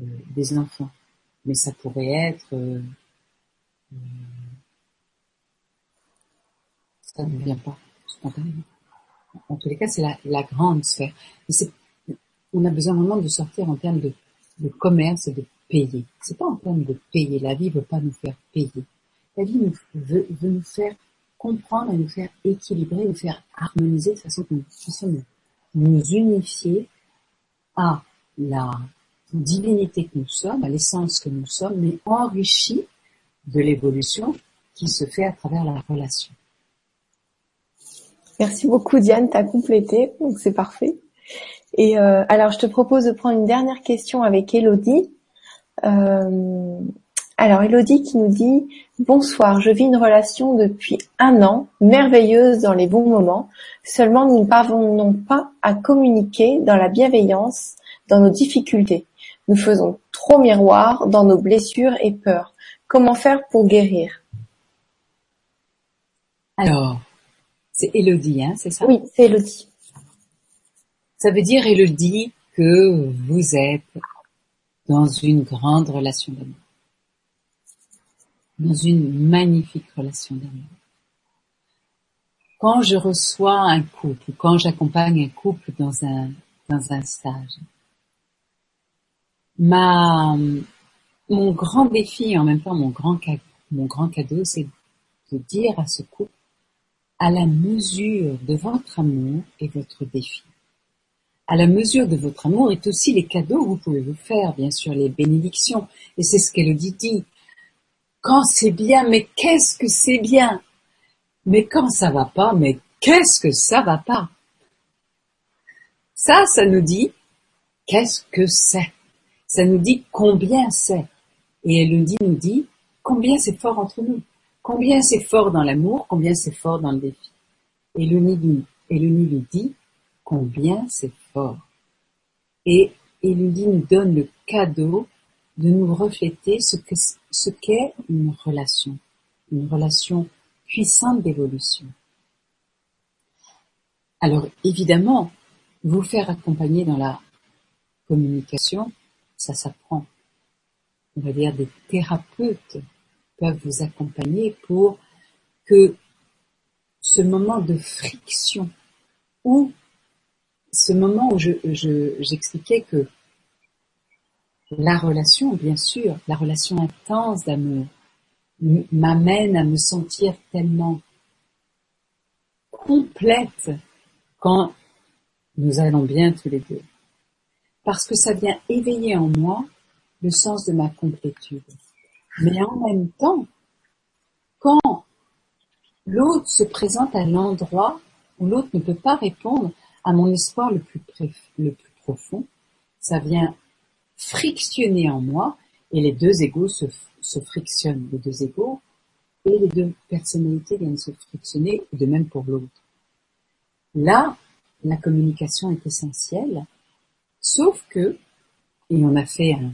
euh, des enfants, mais ça pourrait être euh, euh, ça ne vient pas spontanément. En tous les cas, c'est la, la, grande sphère. Mais on a besoin vraiment de sortir en termes de, de commerce et de payer. C'est pas en termes de payer. La vie veut pas nous faire payer. La vie nous, veut, veut nous faire comprendre et nous faire équilibrer, nous faire harmoniser de façon que nous puissions nous unifier à la divinité que nous sommes, à l'essence que nous sommes, mais enrichi de l'évolution qui se fait à travers la relation. Merci beaucoup Diane, tu as complété, donc c'est parfait. Et euh, alors je te propose de prendre une dernière question avec Elodie. Euh, alors Elodie qui nous dit Bonsoir, je vis une relation depuis un an, merveilleuse dans les bons moments. Seulement nous ne parvenons pas à communiquer dans la bienveillance, dans nos difficultés. Nous faisons trop miroir dans nos blessures et peurs. Comment faire pour guérir? Alors, c'est Elodie, hein, c'est ça? Oui, c'est Elodie. Ça veut dire, Elodie, que vous êtes dans une grande relation d'amour dans une magnifique relation d'amour. Quand je reçois un couple, quand j'accompagne un couple dans un, dans un stage, ma, mon grand défi et en même temps mon grand, mon grand cadeau, c'est de dire à ce couple, à la mesure de votre amour et votre défi. À la mesure de votre amour est aussi les cadeaux que vous pouvez vous faire, bien sûr, les bénédictions. Et c'est ce qu'Elodie dit. Quand c'est bien, mais qu'est-ce que c'est bien? Mais quand ça va pas, mais qu'est-ce que ça va pas? Ça, ça nous dit qu'est-ce que c'est Ça nous dit combien c'est. Et Elodie nous dit combien c'est fort entre nous. Combien c'est fort dans l'amour, combien c'est fort dans le défi. Et Elodie lui dit combien c'est fort. Et Elodie nous donne le cadeau de nous refléter ce que ce qu'est une relation, une relation puissante d'évolution. Alors évidemment, vous faire accompagner dans la communication, ça s'apprend. On va dire des thérapeutes peuvent vous accompagner pour que ce moment de friction ou ce moment où je, j'expliquais que la relation, bien sûr, la relation intense d'amour, m'amène à me sentir tellement complète quand nous allons bien tous les deux. Parce que ça vient éveiller en moi le sens de ma complétude. Mais en même temps, quand l'autre se présente à l'endroit où l'autre ne peut pas répondre à mon espoir le plus, le plus profond, ça vient frictionner en moi et les deux égaux se, frictionnent, les deux égaux et les deux personnalités viennent se frictionner, de même pour l'autre. Là, la communication est essentielle, sauf que, et on a fait un,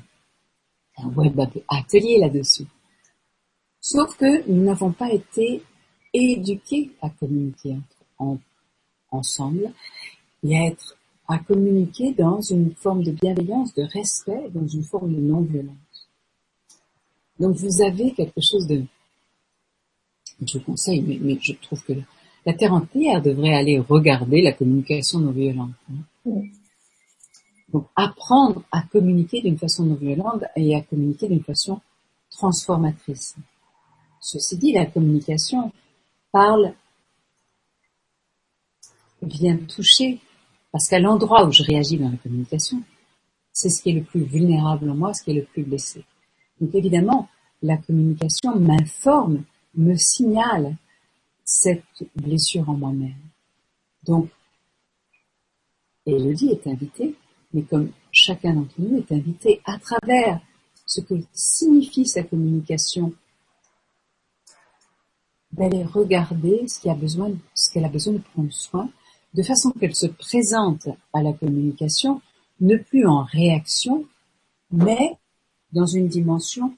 un web atelier là-dessus. Sauf que nous n'avons pas été éduqués à communiquer ensemble et à être à communiquer dans une forme de bienveillance, de respect, dans une forme de non-violence. Donc vous avez quelque chose de, je vous conseille, mais, je trouve que la Terre entière devrait aller regarder la communication non violente. Hein. Donc apprendre à communiquer d'une façon non violente et à communiquer d'une façon transformatrice. Ceci dit, la communication parle, vient toucher, parce qu'à l'endroit où je réagis dans la communication, c'est ce qui est le plus vulnérable en moi, ce qui est le plus blessé. Donc évidemment, la communication m'informe, me signale cette blessure en moi-même. Donc, Elodie est invitée mais comme chacun d'entre nous est invité à travers ce que signifie sa communication, d'aller regarder ce qu'elle a besoin, ce qu'elle a besoin de prendre soin, de façon qu'elle se présente à la communication, ne plus en réaction, mais dans une dimension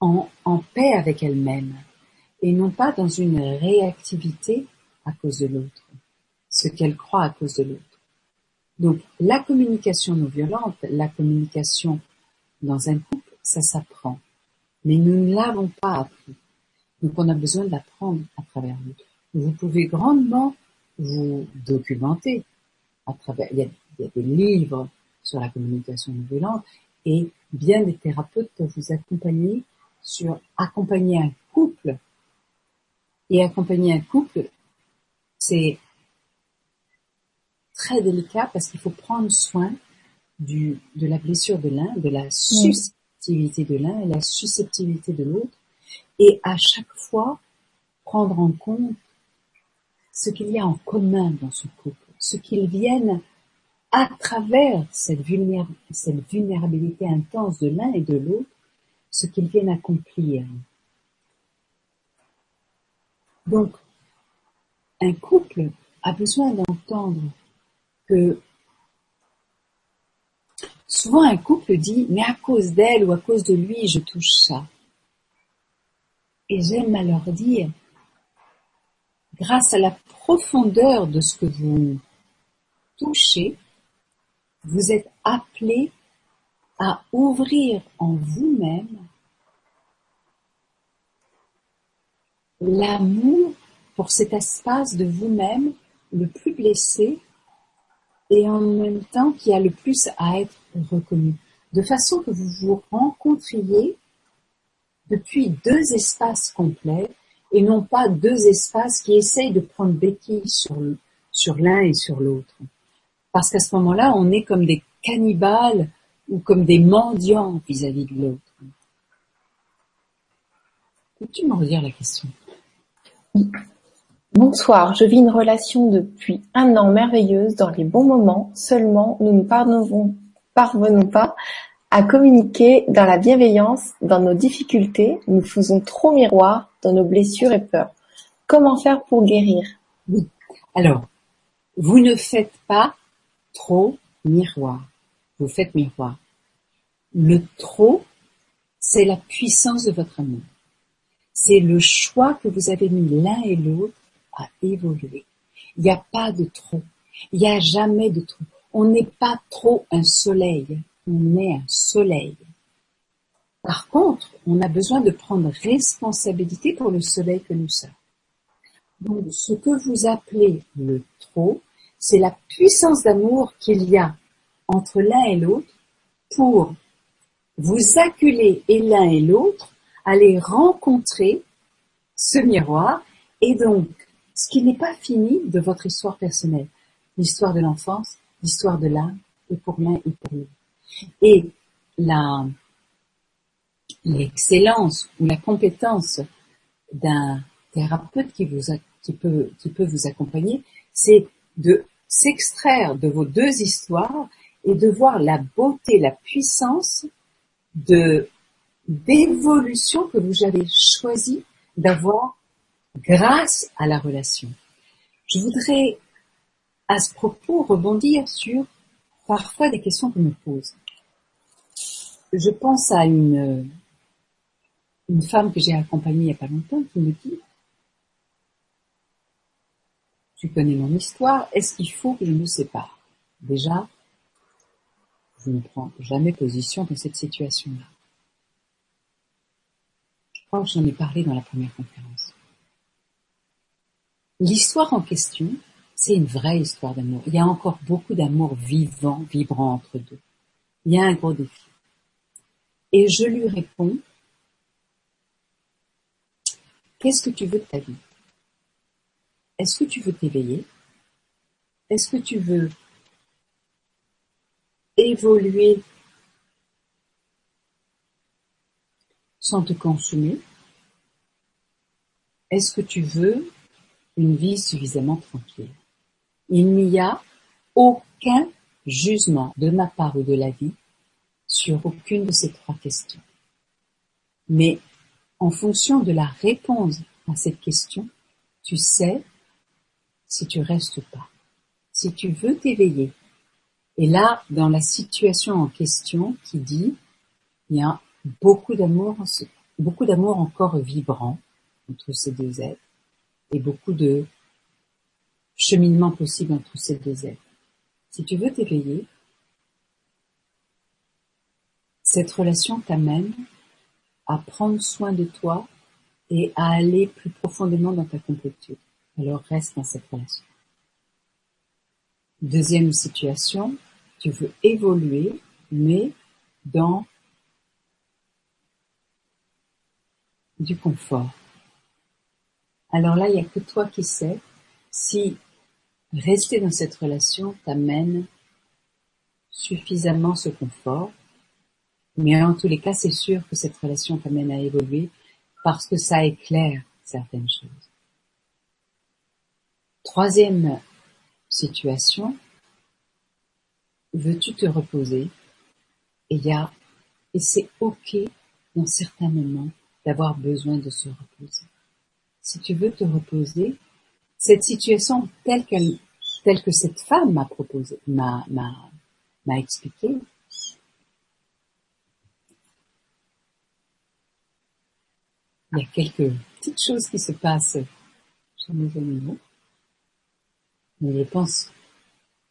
en, paix avec elle-même, et non pas dans une réactivité à cause de l'autre ce qu'elle croit à cause de l'autre. Donc la communication non violente, la communication dans un couple, ça s'apprend. Mais nous ne l'avons pas appris. Donc on a besoin d'apprendre à travers nous. Vous pouvez grandement vous documenter à travers, il y, a, il y a des livres sur la communication non violente et bien des thérapeutes peuvent vous accompagner sur accompagner un couple. Et accompagner un couple, c'est très délicat parce qu'il faut prendre soin du, de la blessure de l'un, de la susceptibilité de l'un et la susceptibilité de l'autre, et à chaque fois prendre en compte ce qu'il y a en commun dans ce couple, ce qu'ils viennent à travers cette, vulnérabilité intense de l'un et de l'autre, ce qu'ils viennent accomplir. Donc, un couple a besoin d'entendre que souvent un couple dit mais à cause d'elle ou à cause de lui je touche ça. Et j'aime à leur dire, grâce à la profondeur de ce que vous touchez, vous êtes appelé à ouvrir en vous-même l'amour pour cet espace de vous-même le plus blessé et en même temps qui a le plus à être reconnu, de façon que vous vous rencontriez depuis deux espaces complets et non pas deux espaces qui essayent de prendre béquille sur, l'un et sur l'autre. Parce qu'à ce moment-là, on est comme des cannibales ou comme des mendiants vis-à-vis de l'autre. Peux-tu me redire la question? Bonsoir, je vis une relation depuis un an merveilleuse dans les bons moments, seulement nous ne parvenons pas à communiquer dans la bienveillance, dans nos difficultés, nous faisons trop miroir dans nos blessures et peurs. Comment faire pour guérir? Oui. Alors, vous ne faites pas trop miroir. Vous faites miroir. Le trop, c'est la puissance de votre amour. C'est le choix que vous avez mis l'un et l'autre à évoluer. Il n'y a pas de trop. Il n'y a jamais de trop. On n'est pas trop un soleil. On est un soleil. Par contre, on a besoin de prendre responsabilité pour le soleil que nous sommes. Donc, ce que vous appelez le trop, c'est la puissance d'amour qu'il y a entre l'un et l'autre pour vous acculer et l'un et l'autre aller rencontrer ce miroir et donc ce qui n'est pas fini de votre histoire personnelle, l'histoire de l'enfance, l'histoire de l'âme et pour l'un et pour l'autre. Et l'excellence ou la compétence d'un thérapeute qui peut vous accompagner, c'est de s'extraire de vos deux histoires et de voir la beauté, la puissance de d'évolution que vous avez choisi d'avoir grâce à la relation. Je voudrais à ce propos rebondir sur parfois des questions qu'on me pose. Je pense à une femme que j'ai accompagnée il n'y a pas longtemps qui me dit Tu connais mon histoire, est-ce qu'il faut que je me sépare? Déjà, je ne prends jamais position dans cette situation-là. Je crois que j'en ai parlé dans la première conférence. L'histoire en question, c'est une vraie histoire d'amour. Il y a encore beaucoup d'amour vivant, vibrant entre deux. Il y a un gros défi. Et je lui réponds Qu'est-ce que tu veux de ta vie? Est-ce que tu veux t'éveiller? Est-ce que tu veux évoluer sans te consumer Est-ce que tu veux une vie suffisamment tranquille? Il n'y a aucun jugement de ma part ou de la vie sur aucune de ces trois questions. Mais en fonction de la réponse à cette question, tu sais si tu restes ou pas. Si tu veux t'éveiller. Et là, dans la situation en question qui dit, il y a beaucoup d'amour, beaucoup d'amour encore vibrant entre ces deux êtres et beaucoup de cheminement possible entre ces deux êtres. Si tu veux t'éveiller, cette relation t'amène à prendre soin de toi et à aller plus profondément dans ta complétude. Alors reste dans cette relation. Deuxième situation, tu veux évoluer, mais dans du confort. Alors là, il n'y a que toi qui sais si rester dans cette relation t'amène suffisamment ce confort mais en tous les cas, c'est sûr que cette relation t'amène à évoluer parce que ça éclaire certaines choses. Troisième situation, veux-tu te reposer? Et il y a, et c'est ok dans certains moments d'avoir besoin de se reposer. Si tu veux te reposer, cette situation telle qu'elle, telle que cette femme m'a proposé, m'a, m'a, m'a expliqué, il y a quelques petites choses qui se passent chez mes animaux. Mais je pense,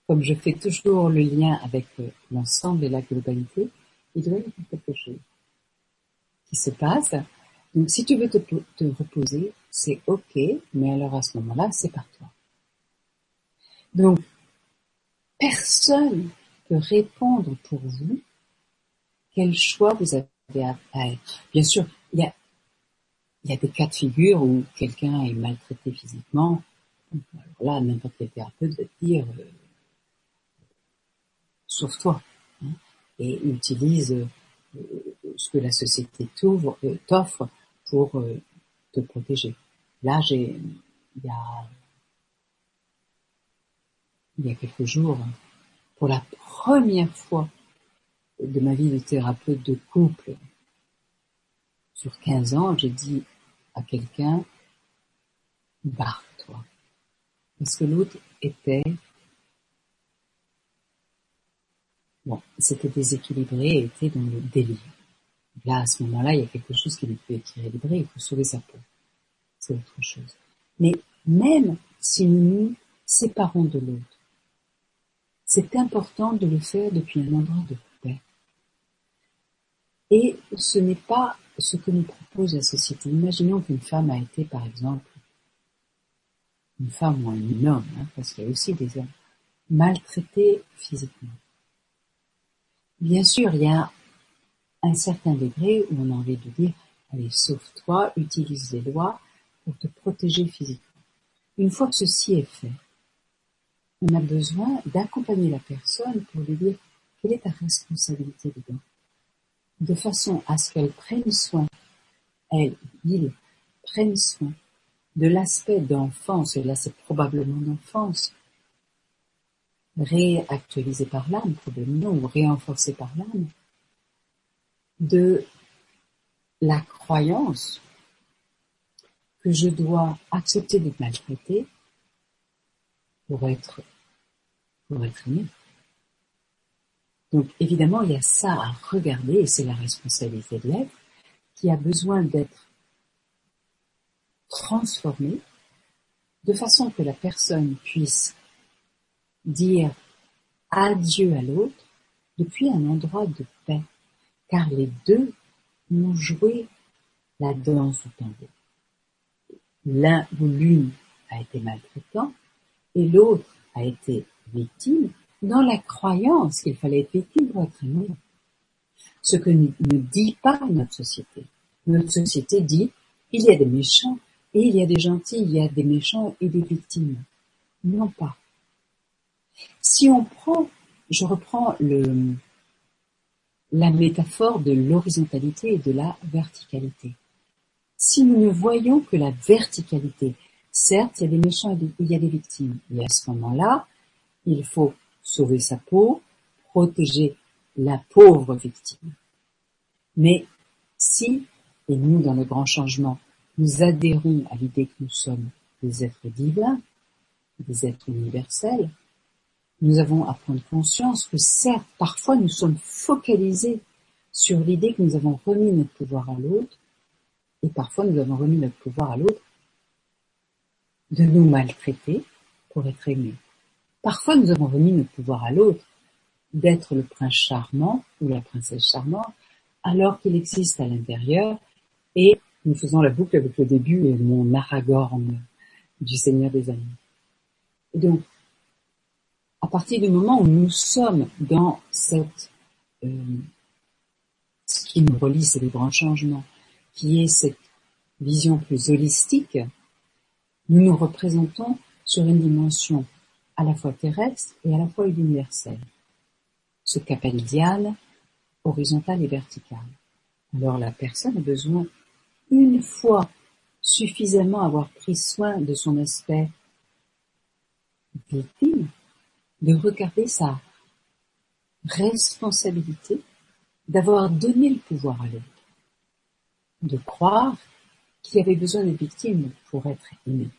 comme je fais toujours le lien avec euh, l'ensemble et la globalité, il doit y avoir quelque chose qui se passe. Donc si tu veux te, te reposer, c'est ok, mais alors à ce moment-là, c'est par toi. Donc, personne peut répondre pour vous quel choix vous avez à, être. Bien sûr, il y a il y a des cas de figure où quelqu'un est maltraité physiquement. Alors là, n'importe quel thérapeute va dire, euh, sauve-toi, hein, et utilise euh, ce que la société euh, t'offre pour euh, te protéger. Là, j'ai, il y a, il y a quelques jours, pour la première fois de ma vie de thérapeute de couple, sur 15 ans, j'ai dit à quelqu'un, barre-toi. Parce que l'autre était, bon, c'était déséquilibré et était dans le délire. Là, à ce moment-là, il y a quelque chose qui n'est plus équilibré, il faut sauver sa peau. C'est autre chose. Mais même si nous nous séparons de l'autre, c'est important de le faire depuis un endroit de. Et ce n'est pas ce que nous propose la société. Imaginons qu'une femme a été, par exemple, une femme ou un homme, hein, parce qu'il y a aussi des hommes, maltraitée physiquement. Bien sûr, il y a un certain degré où on a envie de dire, allez, sauve-toi, utilise les lois pour te protéger physiquement. Une fois que ceci est fait, on a besoin d'accompagner la personne pour lui dire quelle est ta responsabilité dedans de façon à ce qu'elle prenne soin, elle, il, prenne soin de l'aspect d'enfance, et là c'est probablement d'enfance, réactualisé par l'âme, probablement, ou réenforcé par l'âme, de la croyance que je dois accepter d'être maltraité pour être, pour être aimé. Donc évidemment, il y a ça à regarder, et c'est la responsabilité de l'être, qui a besoin d'être transformé de façon que la personne puisse dire adieu à l'autre depuis un endroit de paix, car les deux ont joué la danse du tambour. L'un ou l'une a été maltraitant et l'autre a été victime dans la croyance qu'il fallait être victime pour être aimé. Ce que ne dit pas notre société. Notre société dit, il y a des méchants et il y a des gentils, il y a des méchants et des victimes. Non pas. Si on prend, je reprends la métaphore de l'horizontalité et de la verticalité. Si nous ne voyons que la verticalité, certes, il y a des méchants et il y a des victimes. Et à ce moment-là, il faut sauver sa peau, protéger la pauvre victime. Mais si, et nous dans le grand changement, nous adhérons à l'idée que nous sommes des êtres divins, des êtres universels, nous avons à prendre conscience que certes, parfois nous sommes focalisés sur l'idée que nous avons remis notre pouvoir à l'autre, et parfois nous avons remis notre pouvoir à l'autre de nous maltraiter pour être aimés. Parfois, nous avons remis notre pouvoir à l'autre, d'être le prince charmant ou la princesse charmante, alors qu'il existe à l'intérieur, et nous faisons la boucle avec le début et mon Aragorn du Seigneur des Anneaux. donc, à partir du moment où nous sommes dans cette, euh, ce qui nous relie, c'est le grand changement, qui est cette vision plus holistique, nous nous représentons sur une dimension à la fois terrestre et à la fois universel. Ce qu'appelle Diane, horizontal et vertical. Alors la personne a besoin, une fois suffisamment avoir pris soin de son aspect victime, de regarder sa responsabilité d'avoir donné le pouvoir à l'autre, de croire qu'il avait besoin de victimes pour être aimé.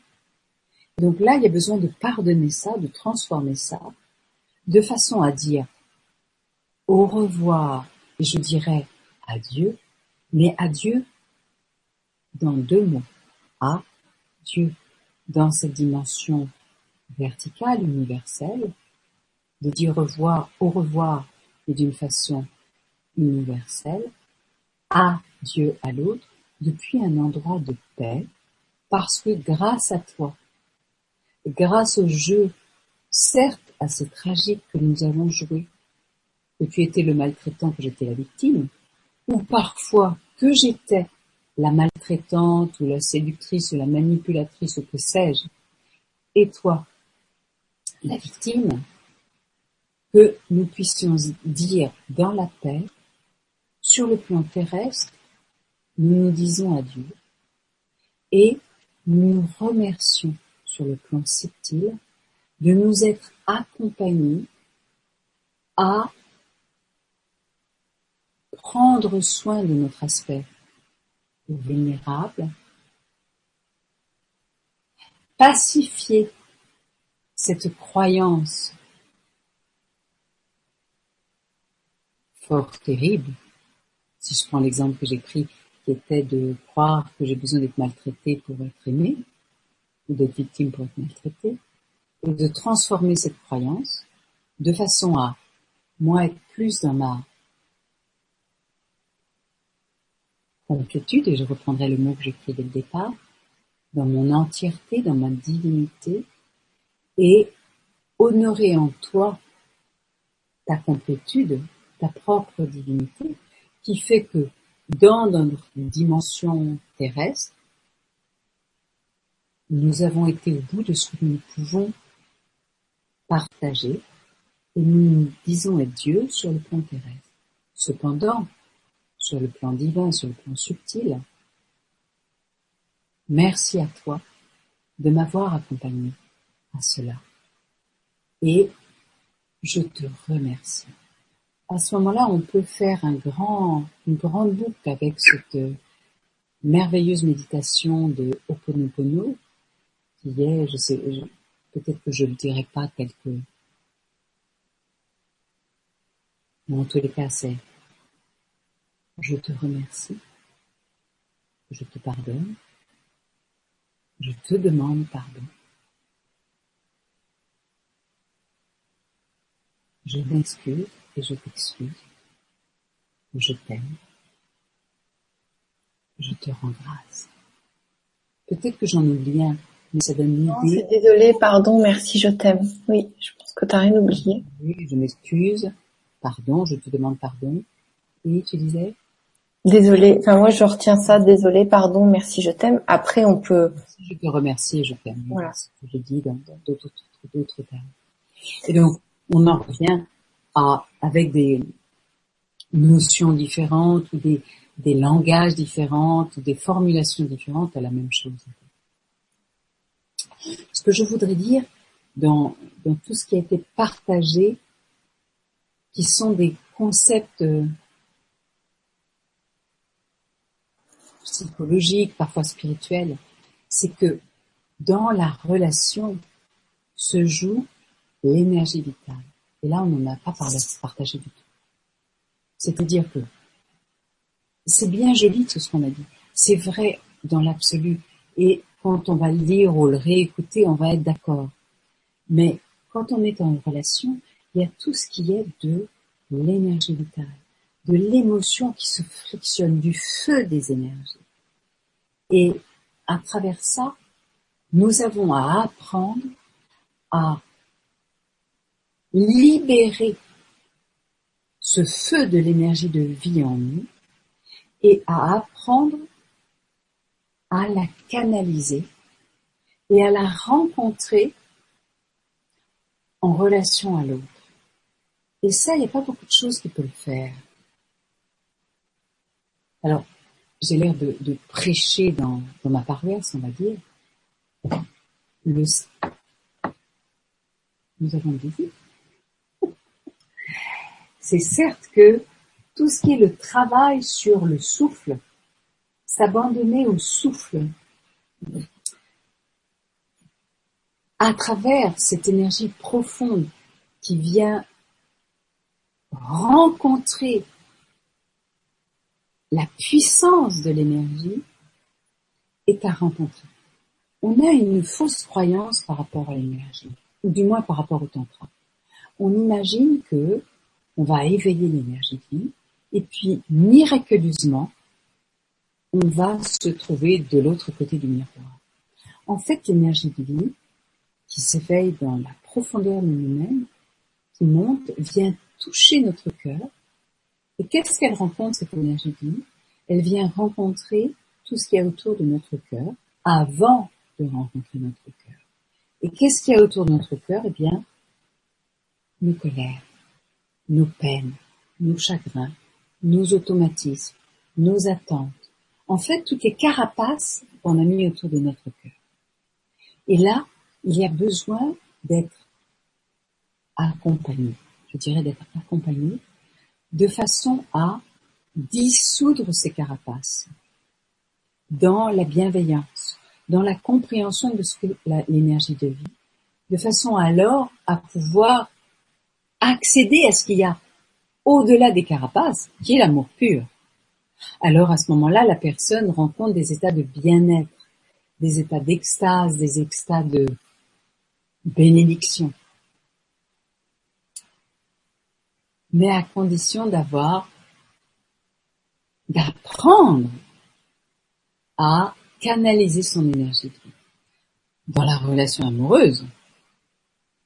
Donc là, il y a besoin de pardonner ça, de transformer ça, de façon à dire au revoir, et je dirais adieu, mais adieu dans deux mots. À Dieu, dans cette dimension verticale, universelle, de dire au revoir, au revoir, et d'une façon universelle, à Dieu, à l'autre, depuis un endroit de paix, parce que grâce à toi, grâce au jeu, certes assez tragique que nous avons joué, que tu étais le maltraitant, que j'étais la victime, ou parfois que j'étais la maltraitante ou la séductrice ou la manipulatrice ou que sais-je, et toi, la victime, que nous puissions dire dans la paix, sur le plan terrestre, nous nous disons adieu et nous nous remercions sur le plan subtil de nous être accompagnés à prendre soin de notre aspect vulnérable, pacifier cette croyance fort terrible, si je prends l'exemple que j'ai pris, qui était de croire que j'ai besoin d'être maltraité pour être aimé, ou d'être victime pour être maltraité, et de transformer cette croyance de façon à, moi, être plus dans ma complétude, et je reprendrai le mot que j'ai pris dès le départ, dans mon entièreté, dans ma divinité, et honorer en toi ta complétude, ta propre divinité, qui fait que dans notre dimension terrestre, nous avons été au bout de ce que nous pouvons partager et nous disons Dieu sur le plan terrestre. Cependant, sur le plan divin, sur le plan subtil, merci à toi de m'avoir accompagné à cela. Et je te remercie. À ce moment-là, on peut faire une grande boucle avec cette merveilleuse méditation de Oponopono, est, je sais, peut-être que je ne le dirai pas tel que, mais en tous les cas, c'est, je te remercie, je te pardonne, je te demande pardon. Je m'excuse et je t'excuse. Je t'aime. Je te rends grâce. Peut-être que j'en oublie un, mais ça donne. Désolée, pardon, merci, je t'aime. Oui, je pense que t'as rien oublié. Oui, je m'excuse. Pardon, je te demande pardon. Et tu disais? Désolée, enfin moi je retiens ça, désolé, pardon, merci, je t'aime. Après on peut... Je te remercie et je t'aime. Voilà. Ce que je dis dans d'autres termes. Et donc, on en revient à, avec des notions différentes ou des, des langages différents ou des formulations différentes à la même chose. Ce que je voudrais dire dans, tout ce qui a été partagé, qui sont des concepts euh, psychologiques, parfois spirituels, c'est que dans la relation se joue l'énergie vitale. Et là, on n'en a pas partagé du tout. C'est-à-dire que c'est bien joli tout ce qu'on a dit. C'est vrai dans l'absolu. Quand on va le lire ou le réécouter, on va être d'accord. Mais quand on est en relation, il y a tout ce qui est de l'énergie vitale, de l'émotion qui se frictionne, du feu des énergies. Et à travers ça, nous avons à apprendre à libérer ce feu de l'énergie de vie en nous et à apprendre à la canaliser et à la rencontrer en relation à l'autre. Et ça, il n'y a pas beaucoup de choses qui peuvent le faire. Alors, j'ai l'air de, prêcher dans, ma paroisse, on va dire. Nous avons dit c'est certes que tout ce qui est le travail sur le souffle, s'abandonner au souffle, à travers cette énergie profonde qui vient rencontrer la puissance de l'énergie est à rencontrer. On a une fausse croyance par rapport à l'énergie, ou du moins par rapport au tantra. On imagine que on va éveiller l'énergie de vie, et puis miraculeusement, on va se trouver de l'autre côté du miroir. En fait, l'énergie de vie, qui s'éveille dans la profondeur de nous-mêmes, qui monte, vient toucher notre cœur. Et qu'est-ce qu'elle rencontre, cette énergie de vie Elle vient rencontrer tout ce qu'il y a autour de notre cœur avant de rencontrer notre cœur. Et qu'est-ce qu'il y a autour de notre cœur? Eh bien, nos colères, nos peines, nos chagrins, nos automatismes, nos attentes. En fait, toutes les carapaces qu'on a mis autour de notre cœur. Et là, il y a besoin d'être accompagné. Je dirais d'être accompagné de façon à dissoudre ces carapaces dans la bienveillance, dans la compréhension de ce que l'énergie de vie, de façon alors à pouvoir accéder à ce qu'il y a au-delà des carapaces, qui est l'amour pur. Alors à ce moment-là, la personne rencontre des états de bien-être, des états d'extase, des états de bénédiction. Mais à condition d'avoir, d'apprendre à canaliser son énergie de vie. Dans la relation amoureuse,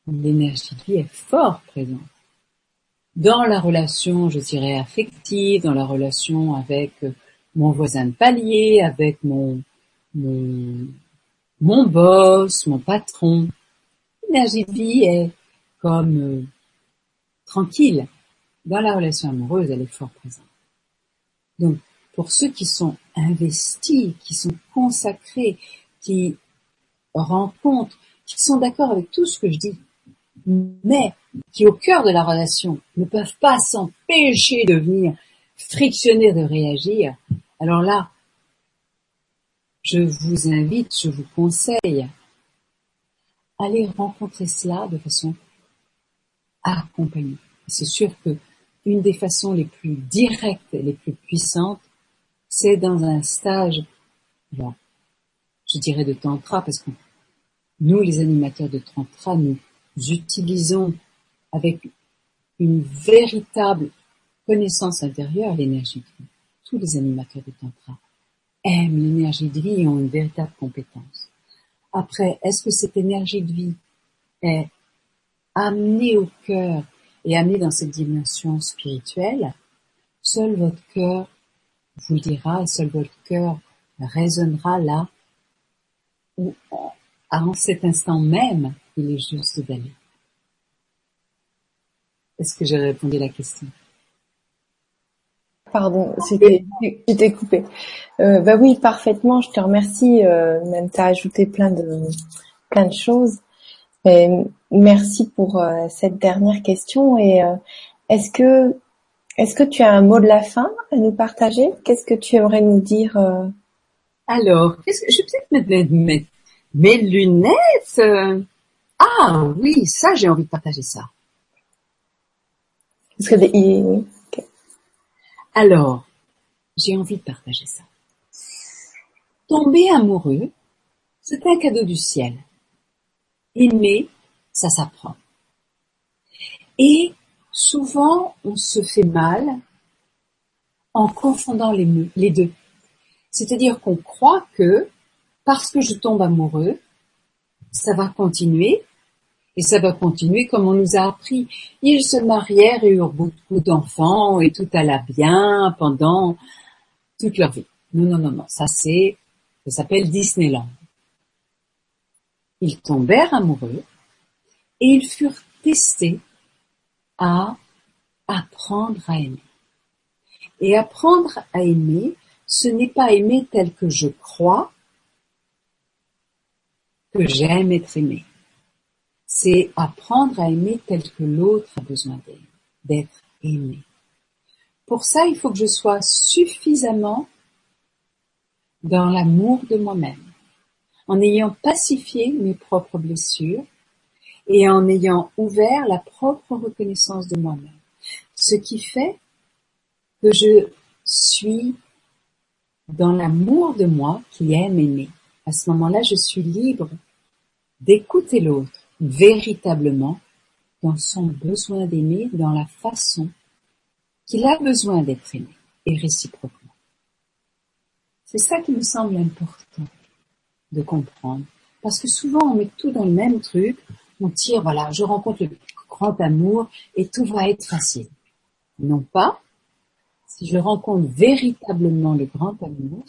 l'énergie de vie est fort présente. Dans la relation, je dirais, affective, dans la relation avec mon voisin de palier, avec mon, mon, mon boss, mon patron, l'énergie vie est comme euh, tranquille. Dans la relation amoureuse, elle est fort présente. Donc, pour ceux qui sont investis, qui sont consacrés, qui rencontrent, qui sont d'accord avec tout ce que je dis, mais qui au cœur de la relation ne peuvent pas s'empêcher de venir frictionner, de réagir, alors là, je vous invite, je vous conseille, allez rencontrer cela de façon accompagnée. C'est sûr que une des façons les plus directes les plus puissantes, c'est dans un stage, je dirais de tantra, parce que nous, les animateurs de tantra, nous utilisons avec une véritable connaissance intérieure l'énergie de vie. Tous les animateurs de tantra aiment l'énergie de vie et ont une véritable compétence. Après, est-ce que cette énergie de vie est amenée au cœur et amenée dans cette dimension spirituelle? Seul votre cœur vous dira et seul votre cœur résonnera là où, en cet instant même, il est juste d'aller. Est-ce que j'ai répondu à la question? Pardon, j'étais coupé. Euh, bah oui, parfaitement. Je te remercie. Euh, même as ajouté plein de plein de choses. Et merci pour euh, cette dernière question. Et euh, est-ce que est-ce que tu as un mot de la fin à nous partager? Qu'est-ce que tu aimerais nous dire euh? Alors, qu'est-ce que je vais peut-être mettre mes, lunettes. Ah oui, ça j'ai envie de partager ça. Parce que oui. Alors, j'ai envie de partager ça. Tomber amoureux, c'est un cadeau du ciel. Aimer, ça s'apprend. Et Souvent, on se fait mal en confondant les, deux. C'est-à-dire qu'on croit que parce que je tombe amoureux, ça va continuer et ça va continuer comme on nous a appris. Ils se marièrent et eurent beaucoup d'enfants et tout alla bien pendant toute leur vie. Non, non, non, non. Ça c'est, ça s'appelle Disneyland. Ils tombèrent amoureux et ils furent testés à apprendre à aimer. Et apprendre à aimer, ce n'est pas aimer tel que je crois que j'aime être aimé. C'est apprendre à aimer tel que l'autre a besoin d'être aimé. Pour ça, il faut que je sois suffisamment dans l'amour de moi-même, en ayant pacifié mes propres blessures, et en ayant ouvert la propre reconnaissance de moi-même. Ce qui fait que je suis dans l'amour de moi qui aime aimer. À ce moment-là, je suis libre d'écouter l'autre véritablement dans son besoin d'aimer, dans la façon qu'il a besoin d'être aimé et réciproquement. C'est ça qui me semble important de comprendre. Parce que souvent on met tout dans le même truc, on tire, voilà, je rencontre le grand amour et tout va être facile. Non pas. Si je rencontre véritablement le grand amour,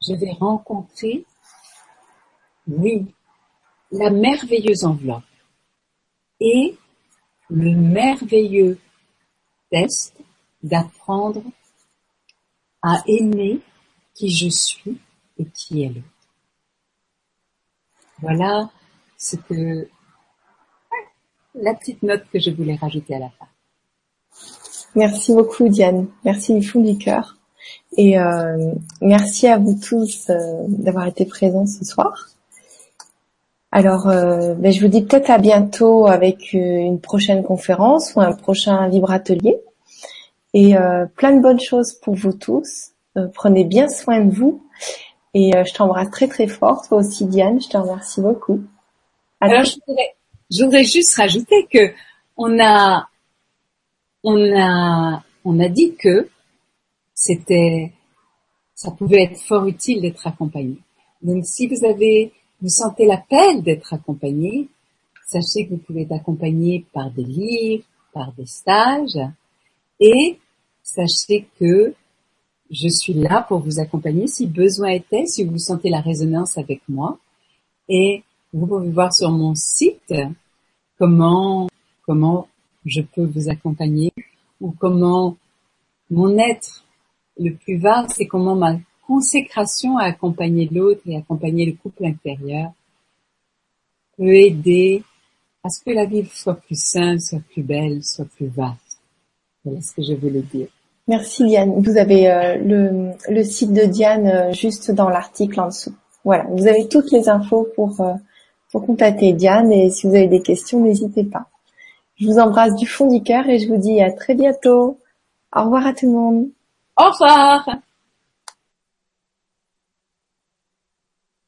je vais rencontrer, oui, la merveilleuse enveloppe et le merveilleux test d'apprendre à aimer qui je suis et qui est l'autre. Voilà ce que la petite note que je voulais rajouter à la fin. Merci beaucoup Diane, merci du fond du cœur. Et euh, merci à vous tous euh, d'avoir été présents ce soir. Alors, euh, ben, je vous dis peut-être à bientôt avec une prochaine conférence ou un prochain libre atelier. Et plein de bonnes choses pour vous tous. prenez bien soin de vous. Et je t'embrasse très très fort. Toi aussi Diane, je te remercie beaucoup. Alors, je voudrais, je voudrais juste rajouter que on a, on a, on a dit que c'était, ça pouvait être fort utile d'être accompagné. Donc, si vous avez, vous sentez l'appel d'être accompagné, sachez que vous pouvez être accompagné par des livres, par des stages, et sachez que je suis là pour vous accompagner si besoin était, si vous sentez la résonance avec moi. Et vous pouvez voir sur mon site comment, comment je peux vous accompagner ou comment mon être le plus vaste, c'est comment ma consécration à accompagner l'autre et accompagner le couple intérieur peut aider à ce que la vie soit plus simple, soit plus belle, soit plus vaste. Voilà ce que je voulais dire. Merci Diane. Vous avez euh, le, le, site de Diane euh, juste dans l'article en dessous. Voilà, vous avez toutes les infos pour, euh, pour contacter Diane et si vous avez des questions, n'hésitez pas. Je vous embrasse du fond du cœur et je vous dis à très bientôt. Au revoir à tout le monde. Au revoir